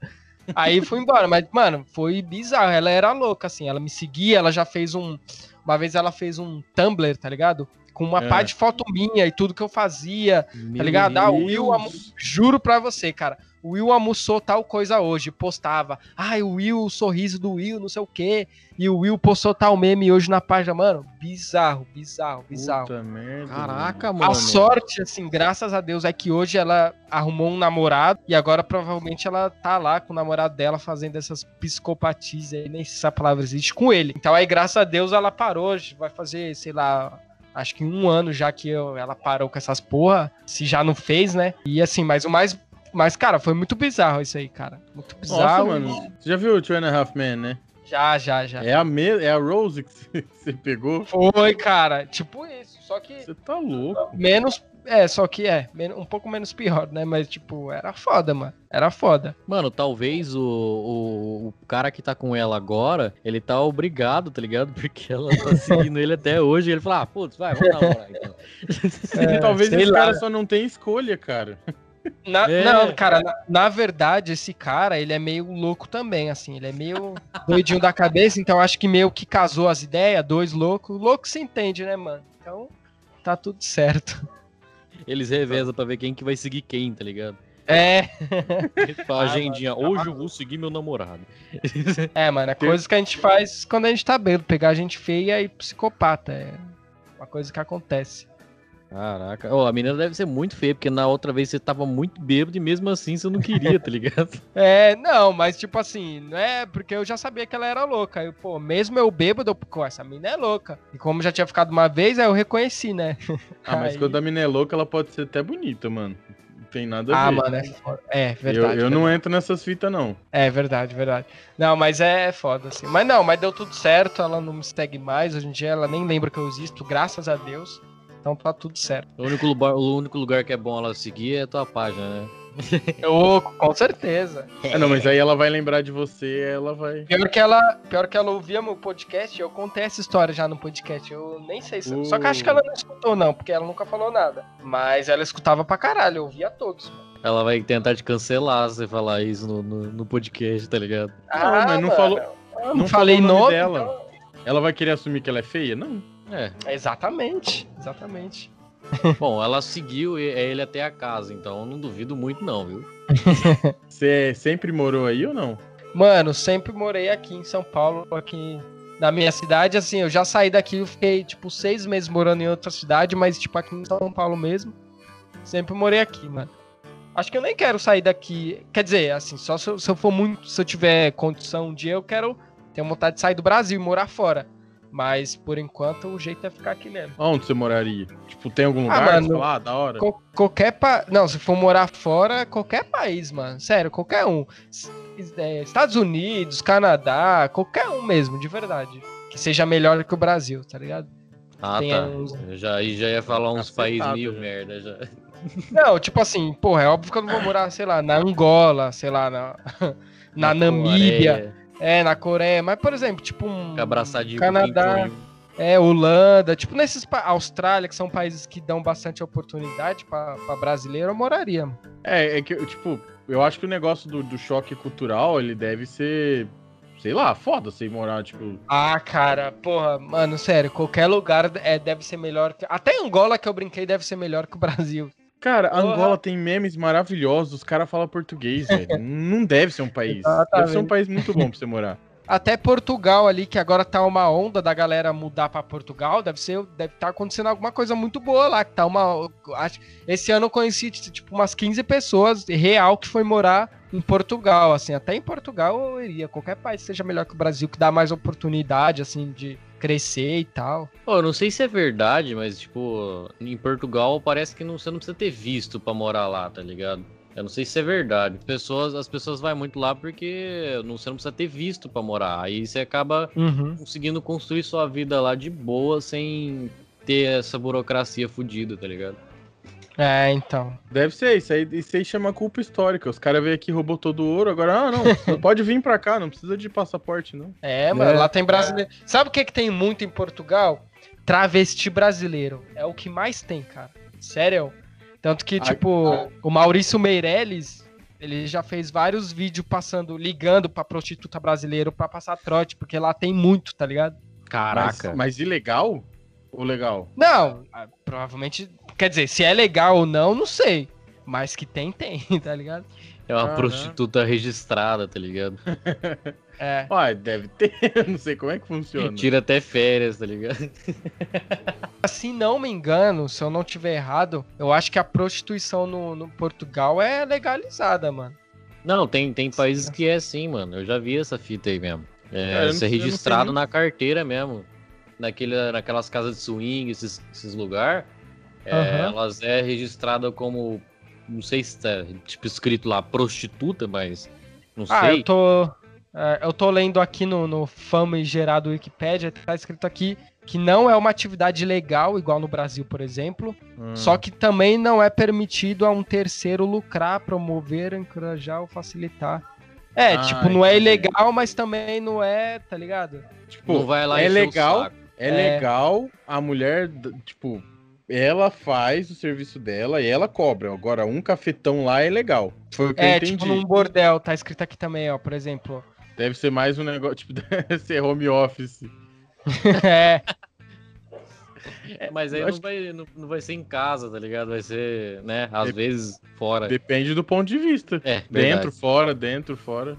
B: Aí fui embora, mas, mano, foi bizarro. Ela era louca, assim. Ela me seguia, ela já fez um. Uma vez ela fez um Tumblr, tá ligado? Com uma
A: É.
B: pá de foto minha e tudo que eu fazia.
D: Meu
B: Tá ligado? Ah. Will, juro pra você, cara. O Will almoçou tal coisa hoje, postava. Ai, o Will, o sorriso do Will, não sei o quê. E o Will postou tal meme hoje na página, mano. Bizarro, bizarro, bizarro.
A: Puta merda.
D: Caraca, mano.
B: A sorte, assim, graças a Deus, é que hoje ela arrumou um namorado e agora provavelmente ela tá lá com o namorado dela fazendo essas psicopatias aí, nem sei se essa palavra existe, com ele. Então aí, graças a Deus, ela parou, vai fazer, sei lá, acho que um ano já que eu- ela parou com essas porra, se já não fez, né? E assim, mas o mais. Mas, cara, foi muito bizarro isso aí, cara. Muito
A: Nossa,
B: bizarro.
A: mano. Você já viu o Two and a Half Men, né?
B: Já, já, já.
A: É a, me... é a Rose que *laughs* você- pegou?
B: Foi, cara. Tipo isso. Só que
A: Você tá louco.
B: menos. É, só que é, men- um pouco menos pior, né? Mas, tipo, era foda, mano. Era foda.
D: Mano, talvez o, o, o cara que tá com ela agora, ele tá obrigado, tá ligado? *laughs* Porque ela tá seguindo ele até hoje. E ele fala, ah, putz, vai, vamos namorar então. *laughs*
B: É,
A: Talvez esse
B: lá.
A: cara só não tenha escolha, cara.
B: Na-
D: É.
B: Não, cara, na, na verdade, esse cara, ele é meio louco também, assim. Ele é meio doidinho da cabeça, então acho que meio que casou as ideias, dois loucos. Louco se entende, né, mano? Então, tá tudo certo.
D: Eles revezam pra ver quem que vai seguir quem, tá ligado?
B: É,
D: Pra
B: Ah,
D: agendinha,
B: mano, tá
D: hoje eu vou seguir meu namorado.
B: é, mano, é coisa que a gente faz quando a gente tá bêbado, pegar gente feia e psicopata. É uma coisa que acontece.
D: Caraca. Ô, a menina deve ser muito feia, porque na outra vez você tava muito bêbado e mesmo assim você não queria, tá ligado? *laughs*
B: É, não, mas tipo assim, não é porque eu já sabia que ela era louca. Aí, pô, mesmo eu bêbado, eu, pô, essa mina é louca. E como já tinha ficado uma vez, aí eu reconheci, né? *laughs*
A: Ah, mas
B: Aí-
A: quando a mina é louca, ela pode ser até bonita, mano. Não tem nada a
B: Ah,
A: ver.
B: mano, é foda. É,
A: eu,
B: verdade.
A: eu não entro nessas fitas, não.
B: É verdade, verdade. Não, mas é foda, assim. Mas não, mas deu tudo certo, ela não me segue mais. Hoje em dia ela nem lembra que eu existo, graças a Deus. Então tá tudo certo.
D: O único, lugar, o único lugar que é bom ela seguir é a tua página, né? *laughs*
B: Eu, com certeza.
A: Ah, não, mas aí ela vai lembrar de você, ela vai.
B: Pior que ela, pior que ela ouvia meu podcast, eu contei essa história já no podcast. Eu nem sei se. Só que acho que ela não escutou, não, porque ela nunca falou nada. Mas ela escutava pra caralho, eu ouvia todos. mano.
D: Ela vai tentar te cancelar se você falar isso no, no, no podcast, tá ligado?
A: Não, mas não
B: mano,
A: falou-
B: eu
A: não
B: falei
A: falou o nome
B: nome
A: dela. Ela vai querer assumir que ela é feia? Não.
D: É.
B: Exatamente, exatamente. *laughs*
D: Bom, ela seguiu e- ele até a casa, então eu não duvido muito, não, viu? *laughs*
A: Você sempre morou aí ou não?
B: Mano, sempre morei aqui em São Paulo, aqui na minha cidade. Assim, eu já saí daqui, eu fiquei, tipo, seis meses morando em outra cidade, mas, tipo, aqui em São Paulo mesmo. Sempre morei aqui, mano. Acho que eu nem quero sair daqui. Quer dizer, assim, só se eu, se eu for muito. Se eu tiver condição um dia, eu quero. Tenho vontade de sair do Brasil e morar fora. Mas, por enquanto, o jeito é ficar aqui mesmo.
A: Onde você moraria? Tipo, tem algum lugar?
B: mano,
A: que você fala, ah, da hora.
B: Co- qualquer pa... Não, se for morar fora, qualquer país, mano. Sério, qualquer um. É, Estados Unidos, Canadá, qualquer um mesmo, de verdade. Que seja melhor que o Brasil, tá ligado?
D: Ah,
B: Tem
D: tá.
B: uns-
D: Eu já, já ia falar uns países meio
A: já.
D: merda já.
B: Não, tipo assim, porra, é óbvio que eu não vou morar, sei lá, na Angola, sei lá, na, *laughs* na Namíbia,
D: Coreia,
B: é, na Coreia. Mas, por exemplo, tipo um.
D: Abraçadinho
B: Canadá. É, Holanda, tipo nesses. pa- Austrália, que são países que dão bastante oportunidade pra, pra brasileiro, eu moraria, mano.
A: É, é que, tipo, eu acho que o negócio do, do choque cultural, ele deve ser, sei lá, foda você ir morar, tipo...
B: Ah, cara, porra, mano, sério, qualquer lugar é, deve ser melhor que. Até Angola que eu brinquei deve ser melhor que o Brasil.
A: Cara. Angola tem memes maravilhosos, os caras falam português, velho. *laughs* Não deve ser um país. Deve ser um país muito bom pra você morar.
B: Até Portugal ali, que agora tá uma onda da galera mudar pra Portugal, deve ser, deve estar acontecendo alguma coisa muito boa lá, que tá uma, acho, esse ano eu conheci tipo umas 15 pessoas real que foi morar em Portugal, assim, até em Portugal eu iria, qualquer país seja melhor que o Brasil, que dá mais oportunidade assim de crescer e tal.
D: Pô, eu não sei se é verdade, mas, tipo, em Portugal parece que não, você não precisa ter visto pra morar lá, tá ligado? Eu não sei se é verdade. Pessoas, as pessoas vão muito lá porque não, você não precisa ter visto pra morar. Aí você acaba
B: Uhum.
D: conseguindo construir sua vida lá de boa sem ter essa burocracia fodida, tá ligado?
B: É, então.
A: Deve ser, isso aí, isso aí chama culpa histórica. Os caras veio aqui, roubou todo o ouro, agora, ah, não, *laughs* pode vir pra cá, não precisa de passaporte, não.
B: É, mano,
A: É.
B: lá tem brasileiro. Sabe o que que tem muito em Portugal? Travesti brasileiro. É o que mais tem, cara. Sério. Tanto que,
A: Ai,
B: tipo, o Maurício Meirelles, ele já fez vários vídeos passando, ligando pra prostituta brasileira pra passar trote, porque lá tem muito, tá ligado?
A: Mas, mas ilegal? Ou legal?
B: Não, ah, provavelmente. Quer dizer, se é legal ou não, não sei. Mas que tem, tem, *laughs* tá ligado?
D: É uma
A: Ah,
D: prostituta registrada, tá ligado? *laughs*
B: É.
A: Ué, deve ter. *laughs* Não sei como é que funciona.
D: Tira até férias, tá ligado?
B: Se não me engano, se eu não tiver errado, eu acho que a prostituição no, no Portugal é legalizada, mano.
D: Não, tem, tem países que é assim, mano. Eu já vi essa fita aí mesmo. É,
A: não não sei
D: registrado na carteira mesmo. Naquele, naquelas casas de swing, esses, esses lugares.
B: Aham.
D: Elas é registrada como. Não sei se tá tipo escrito lá prostituta, mas. Não
B: Ah,
D: sei.
B: eu tô. é, eu tô lendo aqui no, no fama gerado Wikipedia, tá escrito aqui que não é uma atividade legal, igual no Brasil, por exemplo.
A: Hum.
B: Só que também não é permitido a um terceiro lucrar, promover, encorajar ou facilitar. É,
A: Ah,
B: tipo, não é ilegal, mas também não é, tá ligado?
A: Tipo,
D: não vai lá
A: é legal, é,
B: É.
A: legal a mulher, tipo, ela faz o serviço dela e ela cobra. Agora, um cafetão lá é legal. Foi o que eu
B: É,
A: entendi.
B: tipo num bordel, tá escrito aqui também, ó, por exemplo.
A: Deve ser mais um negócio, *laughs* tipo, deve ser home office. *laughs*
B: é,
D: É, mas aí
A: Eu
D: não
A: acho
D: vai, não, não vai ser em casa, tá ligado? Vai ser, né? Às
A: Dep-
D: vezes fora.
A: Depende do ponto de vista.
D: É,
A: Dentro, fora, dentro, fora.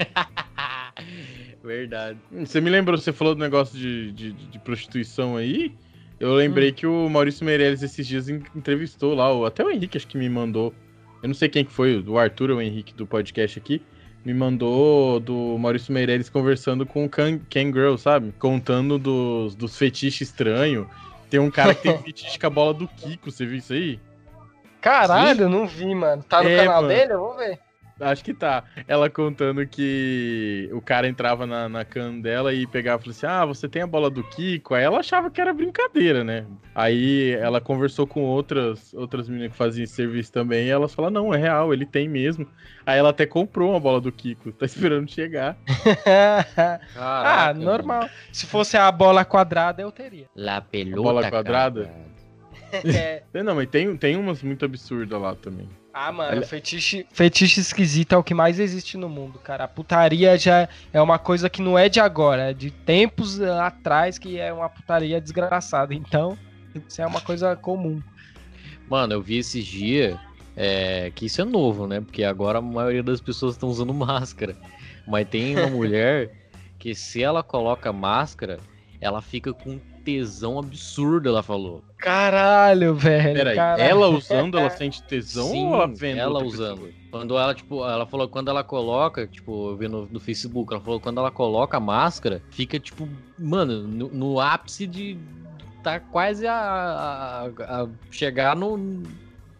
A: *laughs*
D: verdade.
A: Você me lembrou, você falou do negócio de, de, de prostituição aí. Eu
B: Hum.
A: lembrei que o Maurício Meirelles esses dias en- entrevistou lá, o- até o Henrique acho que me mandou. Eu não sei quem que foi, o Arthur ou o Henrique do podcast aqui. Me mandou do Maurício Meirelles conversando com o Can, Ken Girl, sabe? Contando dos, dos fetiches estranhos. Tem um cara que tem *laughs* fetiche com a bola do Kiko, você viu isso aí?
B: caralho, não vi, mano. Tá no
A: É,
B: canal
A: mano.
B: dele? Eu vou ver.
A: Acho que tá. Ela contando que o cara entrava na, na can dela e pegava e falou assim: Ah, você tem a bola do Kiko? Aí ela achava que era brincadeira, né? Aí ela conversou com outras, outras meninas que faziam esse serviço também e elas falaram: Não, é real, ele tem mesmo. Aí ela até comprou uma bola do Kiko, *laughs* tá esperando chegar.
B: ah,
D: Caraca,
B: normal. Se fosse a bola quadrada, eu teria.
D: La pelota
A: Bola quadrada?
D: quadrada. *laughs*
B: É.
A: Não, mas tem, tem umas muito absurdas lá também.
B: Ah, mano,
A: Olha-
B: fetiche, fetiche esquisito é o que mais existe no mundo, cara. A putaria já é uma coisa que não é de agora, é de tempos atrás que é uma putaria desgraçada. Então, isso é uma coisa comum.
D: Mano, eu vi esses dias é, que isso é novo, né? Porque agora a maioria das pessoas estão usando máscara. Mas tem uma *laughs* mulher que se ela coloca máscara, ela fica com tesão absurdo, ela falou.
B: Caralho, velho.
A: Peraí,
B: caralho.
A: ela *laughs* usando, ela sente tesão
D: Sim,
A: ou ela vendo?
D: ela usando.
A: pessoa?
D: Quando ela, tipo, ela falou quando ela coloca, tipo, eu vi no, no Facebook, ela falou quando ela coloca a máscara, fica, tipo, mano, no, no ápice de tá quase a, a- a chegar no.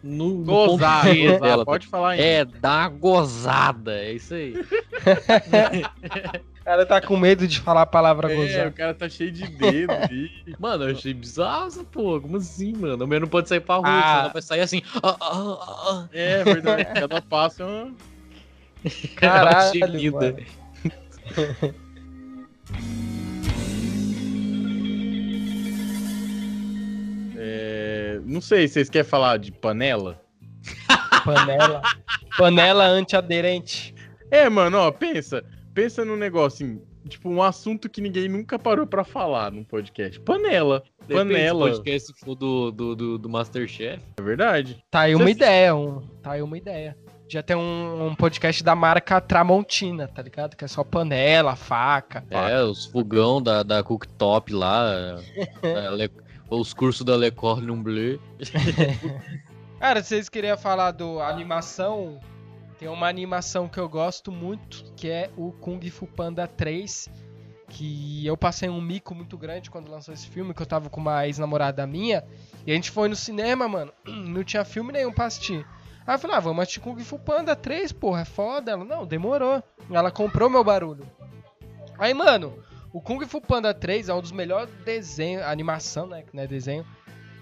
D: No, no
A: Gozar, gozar,
D: dela,
A: pode falar aí.
D: É, dá uma gozada, é isso aí. *laughs*
B: O cara tá com medo de falar a palavra
A: É,
B: gozar.
A: o cara tá cheio de dedo. *laughs*
D: Mano, eu achei bizarro essa porra, como assim, mano? A mulher não pode sair pra rua,
B: Ah.
D: vai sair assim. ah, ah, ah,
A: É verdade, cada passo é uma... *laughs*
B: Caralho, mano. *laughs*
A: É, não sei, vocês querem falar de panela?
B: Panela. Panela antiaderente.
A: É, mano, ó, pensa. Pensa num negócio assim, tipo, um assunto que ninguém nunca parou pra falar num podcast. Panela.
D: Depende
A: Panela.
D: Se o podcast for do, do, do, do Masterchef.
A: É verdade.
B: Tá aí uma
A: Você-
B: ideia, um, tá aí uma ideia. Já tem um, um podcast da marca Tramontina, tá ligado? Que é só panela, faca.
D: É, os fogão da, da cooktop lá. da *laughs* Le- os cursos da Le Cordon Bleu.
B: Cara, vocês queriam falar do animação? Tem uma animação que eu gosto muito, que é o Kung Fu Panda 3. Que eu passei um mico muito grande quando lançou esse filme, que eu tava com uma ex-namorada minha. E a gente foi no cinema, mano. *clears throat* Não tinha filme nenhum pra assistir. Aí eu falei, ah, vamos assistir Kung Fu Panda 3, porra, é foda. Ela, não, demorou. Ela comprou meu barulho. Aí, mano, o Kung Fu Panda 3 é um dos melhores desenhos, animação, né, que não é desenho,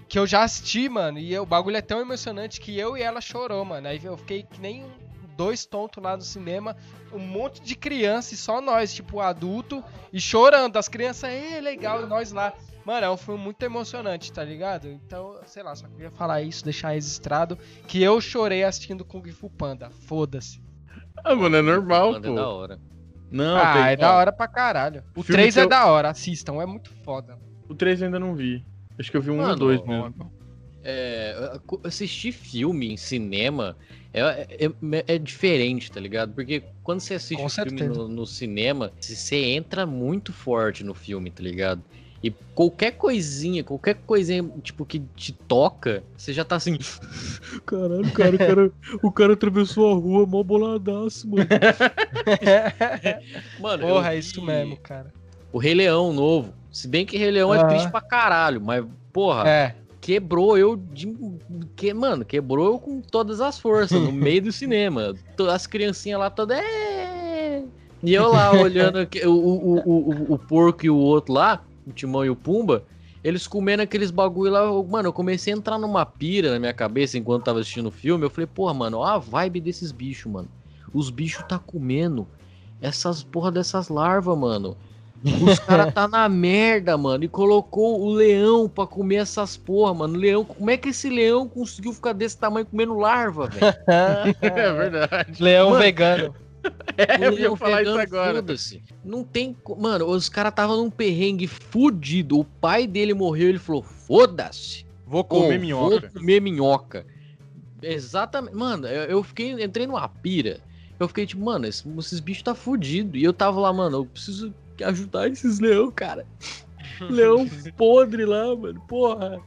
B: que eu já assisti, mano. E eu- o bagulho é tão emocionante que eu e ela chorou, mano. Aí eu fiquei que nem um- dois tontos lá no cinema, um monte de criança e só nós, tipo, adulto, e chorando. As crianças, é legal, e nós lá. Mano, é um filme muito emocionante, tá ligado? Então, sei lá, só queria falar isso, deixar registrado, que eu chorei assistindo Kung Fu Panda. Foda-se.
A: Ah, mano, é normal,
D: Mano, é
A: pô.
D: da hora.
A: Não,
B: ah,
A: tem-
B: é da hora pra caralho. O
A: filme
B: 3
A: que
B: é
A: eu-
B: da hora, assistam, é muito foda.
A: O 3 eu ainda não vi. Acho que eu vi um ou
D: Mano,
A: dois mesmo.
D: É, assistir filme em cinema é, é, é, diferente, tá ligado? Porque quando você assiste
B: Com
D: um filme no, no, cinema, você entra muito forte no filme, tá ligado? E qualquer coisinha, qualquer coisinha, tipo, que te toca, você já tá assim. *laughs* Caralho, cara, o cara, o cara atravessou a rua mó boladaço, mano. *laughs*
B: mano, Porra, é isso mesmo, cara.
D: O Rei Leão novo. Se bem que Rei Leão é triste pra caralho, mas, porra, é. Quebrou eu de. Que, mano, quebrou eu com todas as forças, no meio do cinema. As criancinhas lá todas. É... E eu lá olhando *laughs* o, o, o, o, porco e o outro lá o Timão e o Pumba, eles comendo aqueles bagulho lá. Mano, eu comecei a entrar numa pira na minha cabeça enquanto tava assistindo o filme. Eu falei, porra, mano, ó a vibe desses bichos, mano. Os bichos tá comendo essas porra dessas larvas, mano. Os *laughs* caras tá na merda, mano. E colocou o leão pra comer essas porra, mano. Leão, como é que esse leão conseguiu ficar desse tamanho comendo larva, velho? *laughs*
B: é verdade. Leão mano, vegano. *laughs*
D: É, eu ia falar isso agora. Não tem. Mano, os caras estavam num perrengue fudido. O pai dele morreu ele falou: foda-se.
A: Vou comer oh, minhoca.
D: Vou comer minhoca. Exatamente. Mano, eu, eu, fiquei. Entrei numa pira. Eu fiquei tipo, mano, esses, esses bichos tá fudido. E eu tava lá, mano, eu preciso ajudar esses leão, cara. leão *laughs* podre lá, mano. Porra.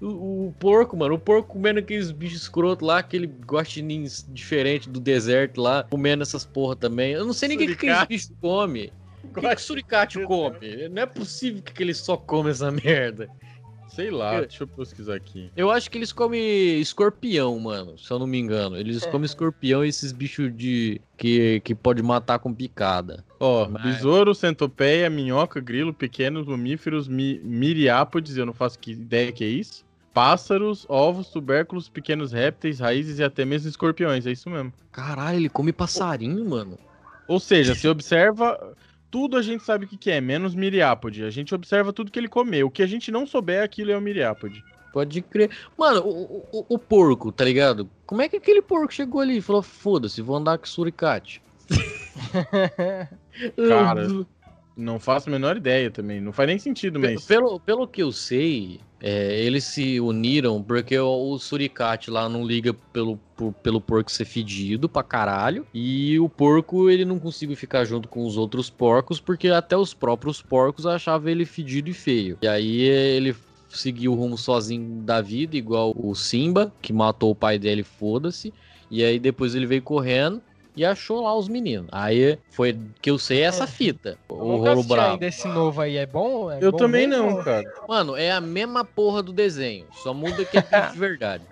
D: O, o, porco, mano, o porco comendo aqueles bichos escroto lá, aquele guaxinim diferente do deserto lá, comendo essas porra também. Eu não sei nem o que, que aqueles bichos come. O que, que o suricate *laughs* come? Não é possível que ele só come essa merda.
A: Sei lá, eu, deixa eu pesquisar aqui.
D: Eu acho que eles comem escorpião, mano, se eu não me engano. Eles comem escorpião e esses bichos de que, que pode matar com picada.
A: Ó, Mas... besouro, centopeia, minhoca, grilo, pequenos mamíferos, mi, miriápodes, eu não faço ideia que é isso pássaros, ovos, tubérculos, pequenos répteis, raízes e até mesmo escorpiões. É isso mesmo.
D: Caralho, ele come passarinho, mano.
A: Ou seja, se observa. Tudo a gente sabe o que, que é, menos miriápode. A gente observa tudo que ele comeu. O que a gente não souber, aquilo é o miriápode.
D: Pode crer. Mano, o, o, o, porco, tá ligado? Como é que aquele porco chegou ali e falou: foda-se, vou andar com suricate? *laughs*
A: Cara, *laughs* não faço a menor ideia também. Não faz nem sentido, mas.
D: Pelo, pelo que eu sei, é, eles se uniram porque o, o suricate lá não liga pelo, por, pelo porco ser fedido pra caralho. E o porco ele não conseguiu ficar junto com os outros porcos porque até os próprios porcos achavam ele fedido e feio. E aí ele seguiu o rumo sozinho da vida, igual o Simba, que matou o pai dele, foda-se. E aí depois ele veio correndo e achou lá os meninos. Aí foi que eu sei essa é. fita. o rolo bravo.
B: desse novo aí é bom? É
A: eu
B: bom
A: também mesmo? não, cara.
D: Mano, é a mesma porra do desenho. Só muda que é de *laughs* verdade.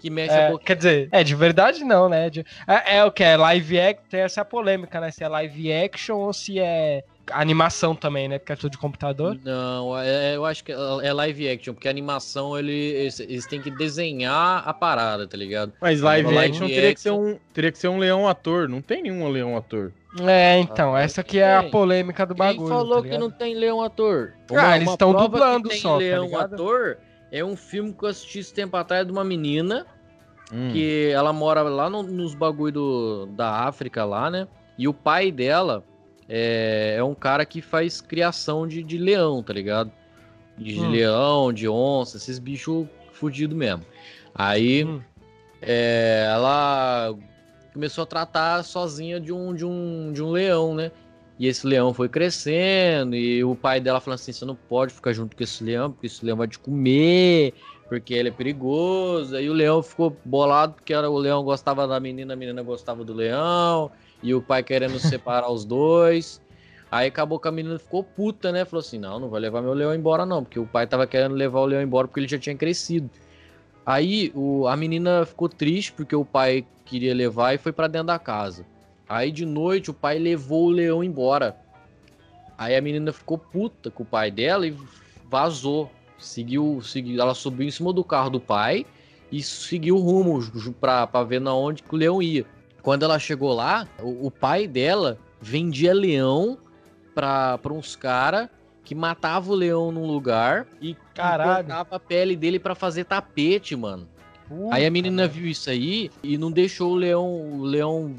D: Que mexe
B: é,
D: a boca.
B: Quer dizer, é de verdade não, né? De, é, é, o que? É live action, tem essa polêmica, né? Se é live action ou se é animação também, né? Porque é tudo de computador.
D: Não, é, eu acho que é live action, porque a animação ele, eles, eles têm que desenhar a parada, tá ligado?
A: Mas live, live action, teria, Que ser um, teria que ser um leão ator, não tem nenhum leão ator.
B: É, então, ah, essa aqui é a polêmica do bagulho.
D: Quem falou tá que não tem leão ator?
B: Ah, uma, ah, eles estão dublando só. Tem
D: tá leão tá ator é um filme que eu assisti esse tempo atrás de uma menina hum. que ela mora lá no, nos bagulho do, da África lá, né? E o pai dela é, é um cara que faz criação de, de leão, tá ligado? De hum. leão, de onça, esses bichos fudidos mesmo. Aí hum. é, ela começou a tratar sozinha de um, de, um, de um leão, né? E esse leão foi crescendo, e o pai dela falou assim: você não pode ficar junto com esse leão, porque esse leão vai te comer, porque ele é perigoso. Aí o leão ficou bolado porque era, o leão gostava da menina, a menina gostava do leão e o pai querendo separar os dois. Aí acabou que a menina ficou puta, né? Falou assim: não, não vai levar meu leão embora, não, porque o pai tava querendo levar o leão embora porque ele já tinha crescido. Aí o, a menina ficou triste porque o pai queria levar e foi para dentro da casa. Aí de noite o pai levou o leão embora. Aí a menina ficou puta com o pai dela e vazou. Seguiu, seguiu, ela subiu em cima do carro do pai e seguiu o rumo pra ver na onde que o leão ia. Quando ela chegou lá, o, o pai dela vendia leão pra, pra uns caras que matava o leão num lugar e cortava a pele dele para fazer tapete, mano. Puta aí a menina viu isso aí e não deixou o leão, o leão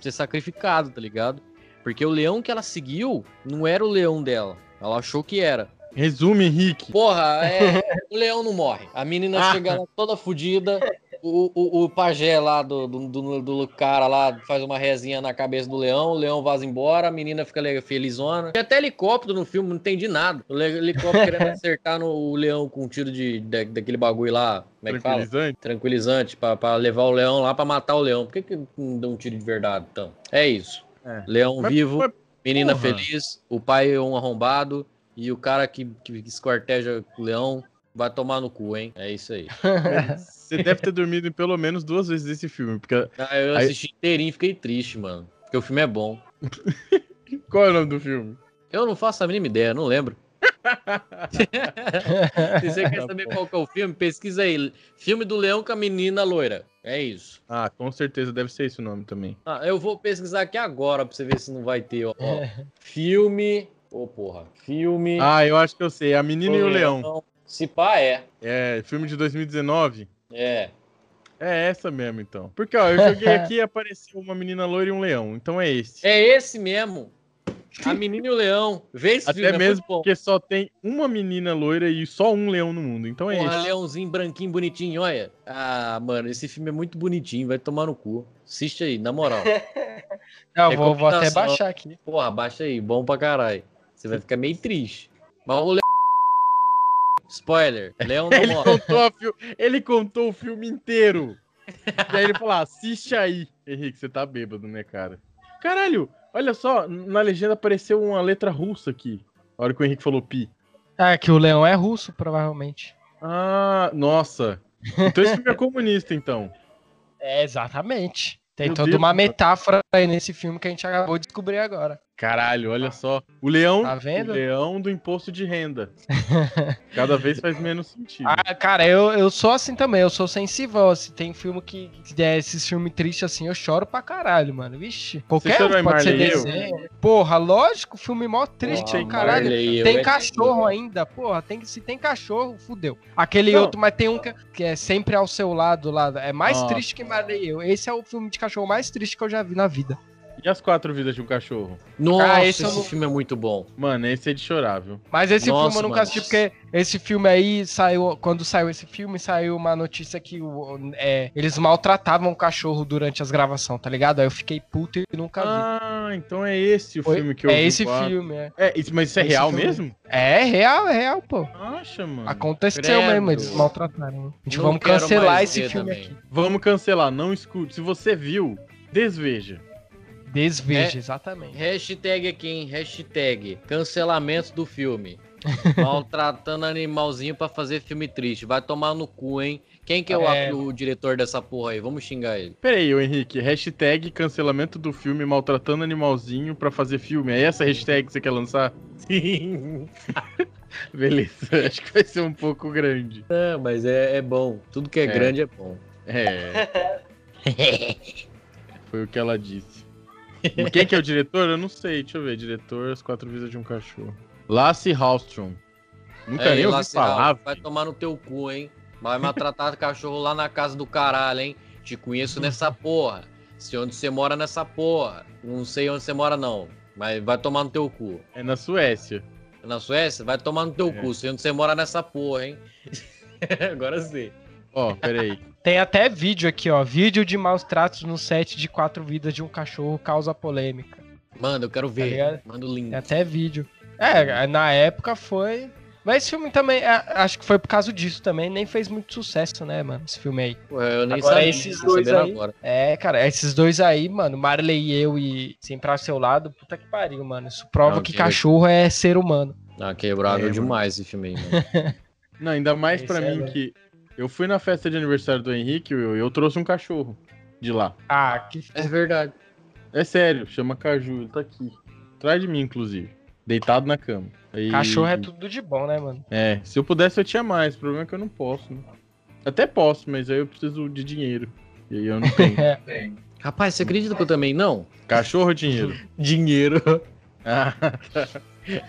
D: ser sacrificado, tá ligado? Porque o leão que ela seguiu não era o leão dela. Ela achou que era.
A: Resume, Henrique.
D: Porra, é, *laughs* o leão não morre. A menina
A: Ah.
D: chega lá toda fodida. O, o, o pajé lá do, do, do, do cara lá faz uma rezinha na cabeça do leão, o leão vaza embora, a menina fica felizona. Tem até helicóptero no filme, não entendi nada. O helicóptero *laughs* querendo acertar no o leão com um tiro de, da- daquele bagulho lá. Como é que fala?
A: Tranquilizante.
D: Tranquilizante, pra, pra levar o leão lá pra matar o leão. Por que, que não deu um tiro de verdade, então? É isso.
A: É.
D: Leão
A: Mas-
D: vivo,
A: mas,
D: menina
A: porra.
D: feliz, o pai é um arrombado e o cara que, que esquarteja o leão vai tomar no cu, hein? É isso aí. *laughs*
A: Você deve ter dormido pelo menos duas vezes esse filme, porque
D: Ah, eu
A: Aí-
D: assisti inteirinho e fiquei triste, mano. Porque o filme é bom. *laughs*
A: qual é o nome do filme?
D: Eu não faço a mínima ideia, não lembro. *laughs* Se você quer saber qual que é o filme, pesquisa aí. Filme do leão com a menina loira. É isso.
A: Ah, com certeza deve ser esse o nome também.
D: Ah, eu vou pesquisar aqui agora pra você ver se não vai ter, ó. ó. Filme. Ô, porra. Filme.
A: Ah, eu acho que eu sei. A Menina e o Leão.
D: Se pá, é.
A: É, filme de 2019.
D: É.
A: É essa mesmo, então. Porque, ó, eu joguei *laughs* aqui e apareceu uma menina loira e um leão. Então é esse.
D: É esse mesmo. A menina e o leão. Vê esse
A: Até
D: filme, é
A: mesmo
D: bom.
A: porque só tem uma menina loira e só um leão no mundo. Então é
D: Porra,
A: esse.
D: leãozinho branquinho, bonitinho, olha. Ah, mano, esse filme é muito bonitinho, vai tomar no cu. Assiste aí, na moral. *laughs*
B: Não, vou, vou até baixar aqui.
D: Porra, baixa aí, bom pra caralho. Você vai ficar meio triste. Mas o leão... Spoiler, leão *laughs* não
A: Ele
D: morre.
A: contou, fil- ele contou o filme inteiro. e aí ele falou: ah, assiste aí. Henrique, você tá bêbado, né, cara? Caralho, olha só, na legenda apareceu uma letra russa aqui. A hora que o Henrique falou pi.
B: Ah, que o leão é russo, provavelmente.
A: Ah, nossa. Então esse filme é comunista, então.
B: É, exatamente. Tem
A: Meu
B: toda
A: Deus,
B: uma
A: cara.
B: metáfora aí nesse filme que a gente acabou de descobrir agora.
A: Caralho, olha só. O leão,
B: Tá vendo?
A: o leão do imposto de renda. *laughs* Cada vez faz menos sentido.
B: Ah, cara, eu, eu sou assim também, eu sou sensível. Assim, tem filme que, que der esses filmes tristes assim, eu choro pra caralho, mano. Vixe. Qualquer um, pode ser
A: eu?
B: desenho. Porra, lógico, filme mó triste
A: Porra,
B: caralho.
D: Marley,
B: Tem
D: é
B: cachorro
D: tudo.
B: ainda, porra. Tem, que- se tem cachorro, fudeu. Aquele
A: Não.
B: outro, mas tem um que, que é sempre ao seu lado lá. É mais
A: Nossa.
B: triste que Marley eu. Esse é o filme de cachorro mais triste que eu já vi na vida.
A: E as quatro vidas de um cachorro?
D: Nossa,
B: Ah, esse
D: esse,
B: não-
D: filme é muito bom.
A: Mano, esse é de chorar, viu?
B: Mas esse
D: Nossa,
B: filme eu nunca
D: mano.
B: assisti, porque esse filme aí saiu. Quando saiu esse filme, saiu uma notícia que é, eles maltratavam o cachorro durante as gravações, tá ligado? Aí eu fiquei puto e nunca vi.
A: Ah, então é esse o
B: Foi-
A: filme que eu
B: é
A: vi
B: esse
A: quatro.
B: filme, é.
A: É, mas isso é
B: Esse
A: real
B: filme.
A: mesmo?
B: É real, é real, pô.
A: Acha, mano.
B: Aconteceu
D: Credo.
B: mesmo, eles maltrataram. A gente
D: Não
B: vamos cancelar esse filme
D: também.
B: aqui.
A: Vamos cancelar, não escute. Se você viu, desveja.
B: Desveja,
D: É.
B: exatamente.
D: Hashtag aqui, hein? Hashtag cancelamento do filme. *laughs* Maltratando animalzinho pra fazer filme triste. Vai tomar no cu, hein? Quem que é, o,
B: É.
D: o diretor dessa porra aí? Vamos xingar ele.
A: Pera aí, ô Henrique. Hashtag cancelamento do filme maltratando animalzinho pra fazer filme. É essa hashtag que você quer lançar?
D: Sim. *laughs*
A: Beleza, acho que vai ser um pouco grande.
D: É, mas é, é bom. Tudo que é,
A: É.
D: grande é bom.
A: É. *laughs* Foi o que ela disse. *laughs* Quem que é o diretor? Eu não sei. Deixa eu ver. Diretor, As Quatro Vidas de um Cachorro. Lasse Hallstrom. Nunca
D: Aí,
A: nem ouvi falar.
D: Vai tomar no teu cu, hein? Vai maltratar *laughs* cachorro lá na casa do caralho, hein? Te conheço nessa porra. Sei onde você mora nessa porra. Não sei onde você mora, não. Mas vai tomar no teu cu.
A: É na Suécia.
D: Na Suécia? Vai tomar no teu
A: É.
D: cu. Sei onde você mora nessa porra, hein? *laughs* Agora sim.
A: Ó, peraí.
B: Tem até vídeo aqui, ó. Vídeo de maus tratos no set de quatro vidas de um cachorro causa polêmica.
D: Manda, eu quero
B: Tá
D: ver.
B: ligado?
D: Manda o link.
B: Tem até vídeo. É, na época foi. Mas esse filme também, é, acho que foi por causa disso também, nem fez muito sucesso, né, mano? Esse filme aí.
D: Pô, eu nem
B: Agora
D: sabia.
B: esses dois aí-
D: agora.
B: É, cara, esses dois aí, mano, Marley e eu e Sempre ao seu lado, puta que pariu, mano. Isso prova
D: Não,
B: que
D: que-
B: cachorro é ser humano.
D: Ah, quebrável
A: É, mano.
D: demais esse filme aí, mano. *laughs*
A: Não, ainda mais
B: Esse
A: pra
B: é
A: mim que eu fui na festa de aniversário do Henrique e eu, eu trouxe um cachorro de lá.
B: Ah, que.
D: é verdade.
A: É sério, chama Caju, ele tá aqui. Atrás de mim, inclusive. Deitado na cama. Aí-
B: Cachorro é tudo de bom, né, mano?
A: É, se eu pudesse eu tinha mais. O problema é que eu não posso, né? Até posso, mas aí eu preciso de dinheiro. E aí eu não tenho. *laughs*
B: É.
D: Rapaz, você acredita que eu também não?
A: Cachorro ou dinheiro? *laughs*
D: Dinheiro.
A: Ah,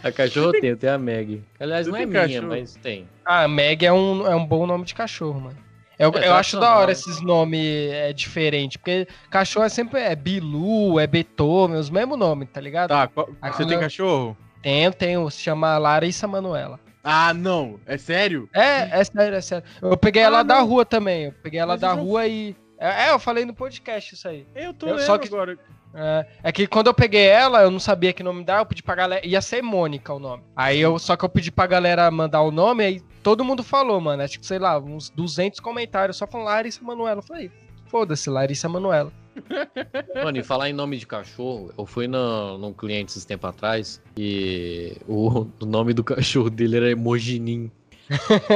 D: A cachorro tem, eu tenho a Meg. Aliás,
A: Você
D: não é minha,
A: cachorro?
D: mas tem.
B: Ah, Meg é um, é um bom nome de cachorro, mano. Eu,
D: É,
B: eu acho da hora esses nomes é, diferentes, porque cachorro é sempre é Bilu, é Beethoven, os mesmos nomes, tá ligado?
A: tá, qual-
B: Aqui
A: você tem cachorro?
B: Tenho, tenho, se chama Larissa Manuela.
A: Ah, não. É sério?
B: É, é sério, é sério. Eu peguei
A: Ah,
B: ela da
A: não.
B: rua também. Eu peguei ela
A: Mas
B: da rua e. É, é, eu falei no podcast isso aí.
A: Eu tô
B: Eu-
A: lendo
B: só que-
A: agora.
B: É, é que quando eu peguei ela, eu não sabia que nome dar, eu pedi pra galera. Ia ser Mônica o nome. Aí eu. Só que eu pedi pra galera mandar o nome, aí todo mundo falou, mano. Acho que, sei lá, uns 200 comentários só falando Larissa Manoela. Eu falei, foda-se, Larissa Manoela. *laughs*
D: Mano, e falar em nome de cachorro, eu fui no, num cliente esses tempos atrás e o, o nome do cachorro dele era Emojinim.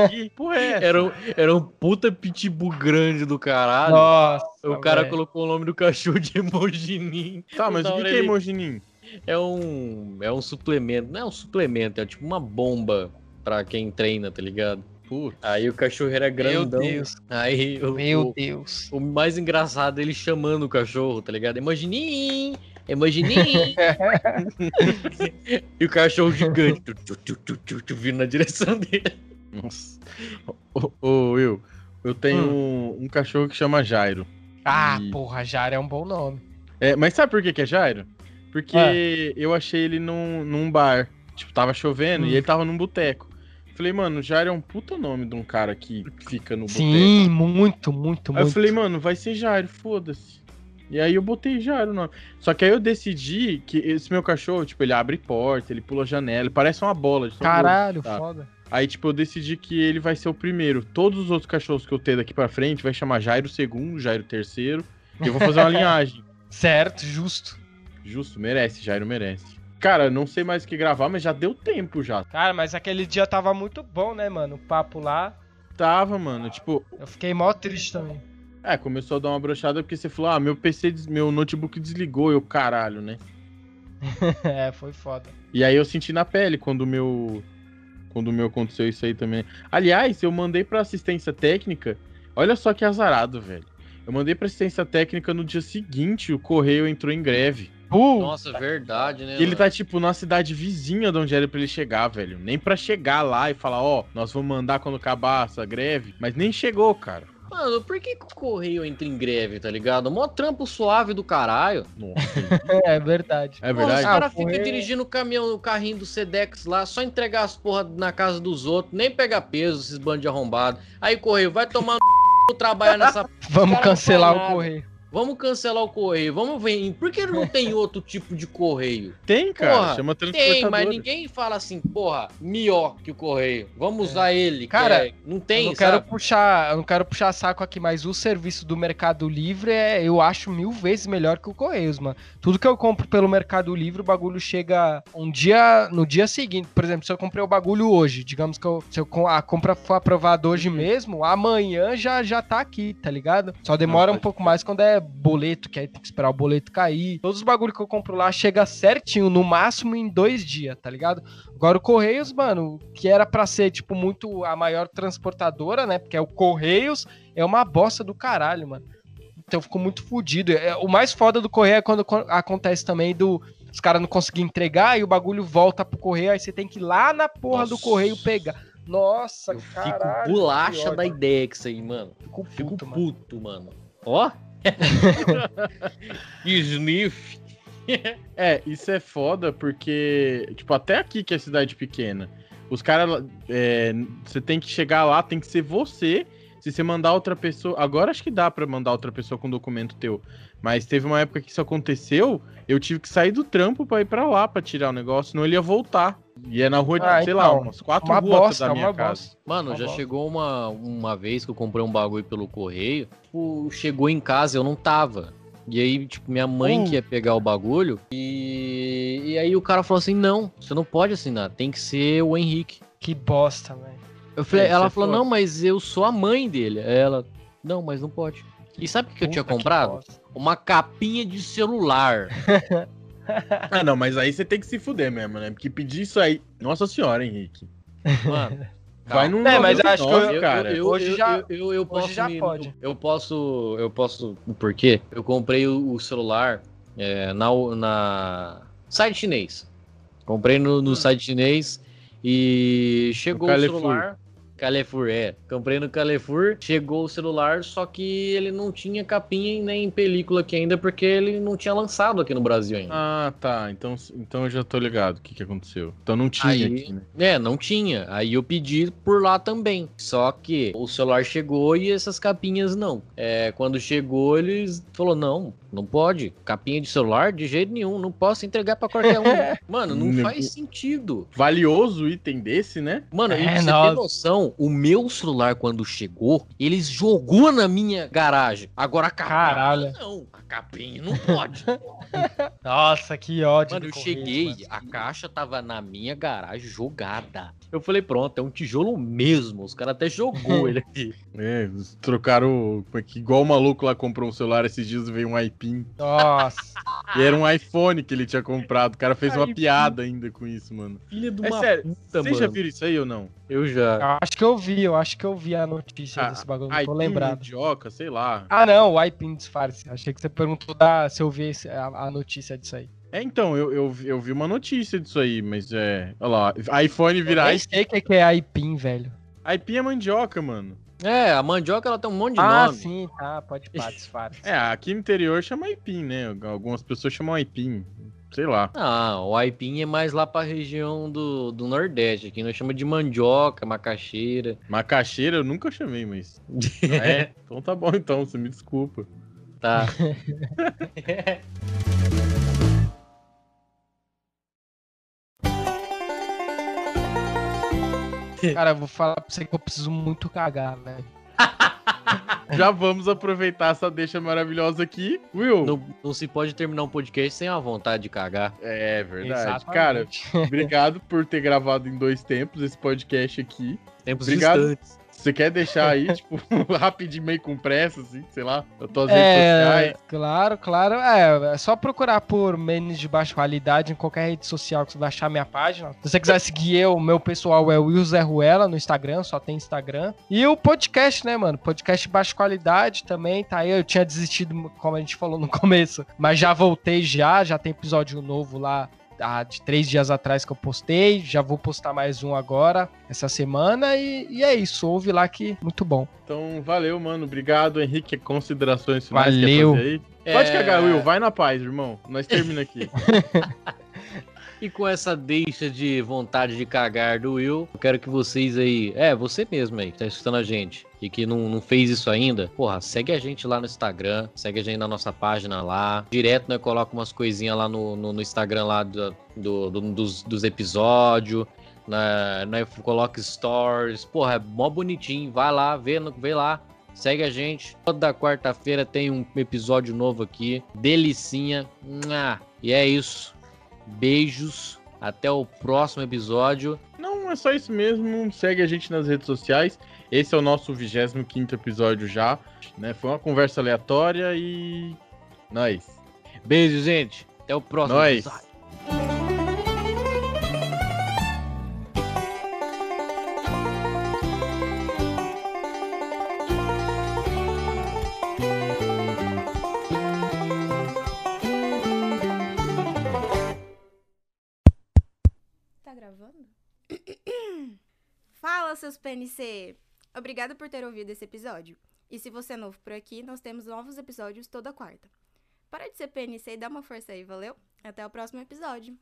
A: Que porra é essa?
D: Era um, era um puta pitbull grande do caralho.
B: Nossa.
D: o cara
B: velho.
D: colocou o nome do cachorro de Emojinim.
A: Tá, mas o que, que é Emojinim?
D: É um, é um suplemento. Não é um suplemento, é tipo uma bomba pra quem treina, tá ligado?
A: Putz.
D: Aí o cachorro era
B: Meu
D: grandão.
B: Deus.
D: Aí o,
B: Meu
D: o,
B: Deus.
D: o mais engraçado é ele chamando o cachorro, tá ligado? Emojinim! Emojinim! *laughs* *laughs* e o cachorro gigante tu, tu, tu, tu, tu, tu, vindo na direção dele.
A: Nossa. Ô, ô, Will, eu tenho um, um cachorro que chama Jairo.
B: Ah,
A: E-
B: porra, Jara é um bom nome.
A: É, mas sabe por que, que é Jairo? Porque
B: É.
A: eu achei ele num, num bar. Tipo, tava chovendo
B: Hum.
A: e ele tava num boteco. Falei, mano, Jairo é um puta nome de um cara que fica no boteco.
B: Sim, muito, muito,
A: Aí eu falei, mano, vai ser Jairo, foda-se. E aí eu botei Jairo o nome. Só que aí eu decidi que esse meu cachorro, tipo, ele abre porta, ele pula janela, ele parece uma bola
B: Caralho,
A: Tá.
B: foda.
A: Aí, tipo, eu decidi que ele vai ser o primeiro. Todos os outros cachorros que eu ter daqui pra frente vai chamar Jairo segundo, Jairo terceiro. E eu vou fazer uma *laughs* linhagem.
B: Certo, justo.
A: Justo, merece, Jairo merece. Cara, não sei mais o que gravar, mas já deu tempo já.
B: Cara, mas aquele dia tava muito bom, né, mano? O papo lá.
A: Tava, mano. Tipo,
B: Eu fiquei mó triste também.
A: é, começou a dar uma brochada porque você falou, ah, meu PC, des- meu notebook desligou, eu caralho, né? *laughs*
B: é, foi foda.
A: E aí eu senti na pele quando o meu. Quando o meu aconteceu isso aí também. Aliás, eu mandei pra assistência técnica. Olha só que azarado, velho. Eu mandei pra assistência técnica no dia seguinte, o correio entrou em greve.
B: Uh,
D: Nossa, verdade, né?
A: Ele
D: mano?
A: tá, tipo, na cidade vizinha de onde era pra ele chegar, velho. Nem pra chegar lá e falar, ó, nós vamos mandar quando acabar essa greve. Mas nem chegou, cara.
D: Mano, por que, que o correio entra em greve, tá ligado? Mó trampo suave do caralho.
A: Nossa. *laughs*
B: é verdade.
A: É
D: Porra,
A: verdade?
D: os caras
B: Ah, o
D: ficam
B: correio-
D: dirigindo o caminhão, o carrinho do Sedex lá, só entregar as porra na casa dos outros, nem pegar peso, esses bandos de arrombado. Aí, correio, vai tomar no *laughs* trabalhar nessa.
B: Vamos cancelar o correio.
D: Vamos cancelar o correio, vamos ver. Por que não tem *laughs* outro tipo de correio?
A: Tem, cara.
D: Porra,
A: chama
D: Tem, mas ninguém fala assim, porra, melhor que o correio. Vamos usar ele.
B: Cara,
D: é- não tem,
B: eu não quero
D: sabe?
B: puxar, eu não quero puxar saco aqui, mas o serviço do Mercado Livre é, eu acho mil vezes melhor que o Correios, mano. Tudo que eu compro pelo Mercado Livre, o bagulho chega um dia, no dia seguinte. Por exemplo, se eu comprei o bagulho hoje, digamos que eu- se eu, a compra for aprovada hoje mesmo, amanhã já já tá aqui, tá ligado? Só demora
A: Não,
B: um pouco mais quando é boleto, que aí tem que esperar o boleto cair. Todos os bagulhos que eu compro lá chega certinho, no máximo em dois dias, tá ligado? Agora o Correios, mano, que era pra ser, tipo, muito a maior transportadora, né? Porque é o Correios, é uma bosta do caralho, mano. Então ficou muito fodido. É, o mais foda do Correio é quando co- acontece também do os caras não conseguirem entregar e o bagulho volta pro Correio, aí você tem que ir lá na porra do
D: Nossa.
B: Correio pegar. Nossa, caralho.
D: fico bolacha da ideia que isso aí, mano.
B: Fico
D: Fico
B: puto, mano.
D: puto, mano. Ó. *laughs* Sniff.
A: É, isso é foda porque, tipo, até aqui que é cidade pequena, os caras, é, você tem que chegar lá, tem que ser você. Se você mandar outra pessoa, agora acho que dá pra mandar outra pessoa com documento teu, mas teve uma época que isso aconteceu, eu tive que sair do trampo pra ir pra lá pra tirar o negócio, senão ele ia voltar. E é na rua, de,
B: Ah,
A: sei
B: então,
A: lá, umas quatro
B: Uma
A: ruas
B: bosta,
A: da minha
B: uma
A: casa.
B: bosta.
D: Mano,
B: Tá
D: já
B: bom.
D: chegou uma, uma vez que eu comprei um bagulho pelo correio. Tipo, chegou em casa eu não tava. E aí, tipo, minha mãe
B: Uh.
D: que ia pegar o bagulho. E, e aí o cara falou assim: não, você não pode assinar, tem que ser o Henrique.
B: Que bosta, velho.
D: Eu falei,
A: É,
D: ela falou, não, mas eu sou a mãe dele. Ela, não, mas não pode. E sabe o que eu tinha
B: que
D: comprado?
B: bosta.
D: Uma capinha de celular. *laughs* *laughs*
A: Ah, não, mas aí você tem que se fuder mesmo, né? Porque pedir isso aí. Nossa senhora, Henrique.
D: Mano.
A: Vai num
B: É, mas acho que
A: 99,
B: eu-
A: cara.
D: Eu,
B: Hoje
D: eu-
B: já-
D: eu, eu, eu posso
B: já
D: me-
B: pode.
D: Eu, posso. Eu posso. Por quê? Eu comprei o, o celular é, na, na. Site chinês. Comprei no, no
B: Hum.
D: site chinês e chegou o
A: Carrefour.
D: celular. Carrefour, é. Comprei no Carrefour, chegou o celular, só que ele não tinha capinha nem película aqui ainda, porque ele não tinha lançado aqui no Brasil ainda.
A: Ah, tá. Então, então eu já tô ligado o que, que aconteceu. Então não tinha
D: Aí-
A: aqui, né?
D: É, não tinha. Aí eu pedi por lá também. Só que o celular chegou e essas capinhas não. É, quando chegou, eles falou não, não pode. Capinha de celular de jeito nenhum, não posso entregar pra qualquer um. *laughs* Mano, não faz sentido.
A: Valioso item desse, né?
D: Mano, e
B: É,
D: pra você
B: nossa.
D: ter noção, o meu celular quando chegou, eles jogou na minha garagem. Agora a capinha
B: Caralho.
D: não, a capinha não pode. *laughs*
B: Nossa, que ódio.
D: Mano,
B: do
D: eu
B: Correios,
D: cheguei,
B: mano.
D: a caixa tava na minha garagem jogada. Eu falei, pronto, é um tijolo mesmo. Os caras até jogou ele aqui. *laughs*
A: É, eles trocaram. é Igual o maluco lá comprou um celular esses dias e veio um iPin.
B: Nossa.
A: E era um iPhone que ele tinha comprado. O cara fez uma piada ainda com isso, mano.
D: Filha de
A: É sério,
D: puta,
A: Vocês já viram isso aí ou não?
D: Eu já.
B: Eu acho que eu vi, eu acho que eu vi a notícia
A: Ah,
B: desse bagulho, não tô lembrado.
A: mandioca, sei lá.
B: Ah, não, o iPin disfarce. Achei que você perguntou da, se eu vi esse- a, a notícia disso aí.
A: É, então, eu, eu, vi- eu vi uma notícia disso aí, mas é. Olha lá, iPhone
B: Eu
A: virar.
B: nem sei o que que é iPin, velho.
A: iPin é mandioca, mano.
D: É, a mandioca ela tem um monte de
B: Ah,
D: nome.
B: sim, tá, pode pá, *laughs* disfarce.
A: É, aqui no interior chama aipim, né? Algumas pessoas chamam aipim. Sei lá.
D: Ah, o aipim é mais lá pra região do, do Nordeste. Aqui nós chamamos de mandioca, macaxeira.
A: Macaxeira eu nunca chamei, mas. *laughs* Ah, é? Então tá bom, então, você me desculpa.
D: Tá. *laughs*
B: Cara, eu vou falar pra você que eu preciso muito cagar, velho. *laughs*
A: Já vamos aproveitar essa deixa maravilhosa aqui. Will.
D: Não, não se pode terminar um podcast sem a vontade de cagar.
A: É verdade.
B: Exatamente.
A: Cara, obrigado por ter gravado em dois tempos esse podcast aqui.
D: Tempos
A: Obrigado.
D: distantes.
A: Você quer deixar aí, *laughs* tipo, *laughs* rapidinho, meio com pressa, assim, sei lá, as tuas redes
B: É,
A: sociais?
B: claro, claro. É, é só procurar por memes de baixa qualidade em qualquer rede social que você vai achar minha página. Se você quiser seguir eu, o meu pessoal é o Will Zé Ruela no Instagram, só tem Instagram. E o podcast, né, mano? Podcast de baixa qualidade também, tá aí. Eu tinha desistido, como a gente falou no *laughs* começo, mas já voltei já, já tem episódio novo lá. Ah, de três dias atrás que eu postei, já vou postar mais um agora, essa semana, e, e é isso, ouve lá que muito bom.
A: Então, valeu, mano. Obrigado, Henrique. Considerações finais
B: Valeu.
A: quer fazer aí? Pode
D: É,
A: cagar, Will. Vai na paz, irmão. Nós termina aqui. *laughs*
D: E com essa deixa de vontade de cagar do Will, eu quero que vocês aí. É, você mesmo aí, que tá escutando a gente. E que não, não fez isso ainda, porra, segue a gente lá no Instagram, segue a gente na nossa página lá. Direto, né, coloca umas coisinhas lá no, no, no Instagram lá do, do- do- dos, dos episódios. Né, né, coloca stories. Porra, é mó bonitinho. Vai lá, vê, vê lá. Segue a gente. Toda quarta-feira tem um episódio novo aqui. Delicinha. E é isso. Beijos. Até o próximo episódio.
A: Não, é só isso mesmo. Segue a gente nas redes sociais. Esse é o nosso 25 episódio já. Né? Foi uma conversa aleatória e. Nós.
D: Beijo, gente. Até o próximo
A: Nós.
D: episódio.
E: Fala, seus PNC! Obrigada por ter ouvido esse episódio. E se você é novo por aqui, nós temos novos episódios toda quarta. Para de ser PNC e dá uma força aí, valeu? Até o próximo episódio.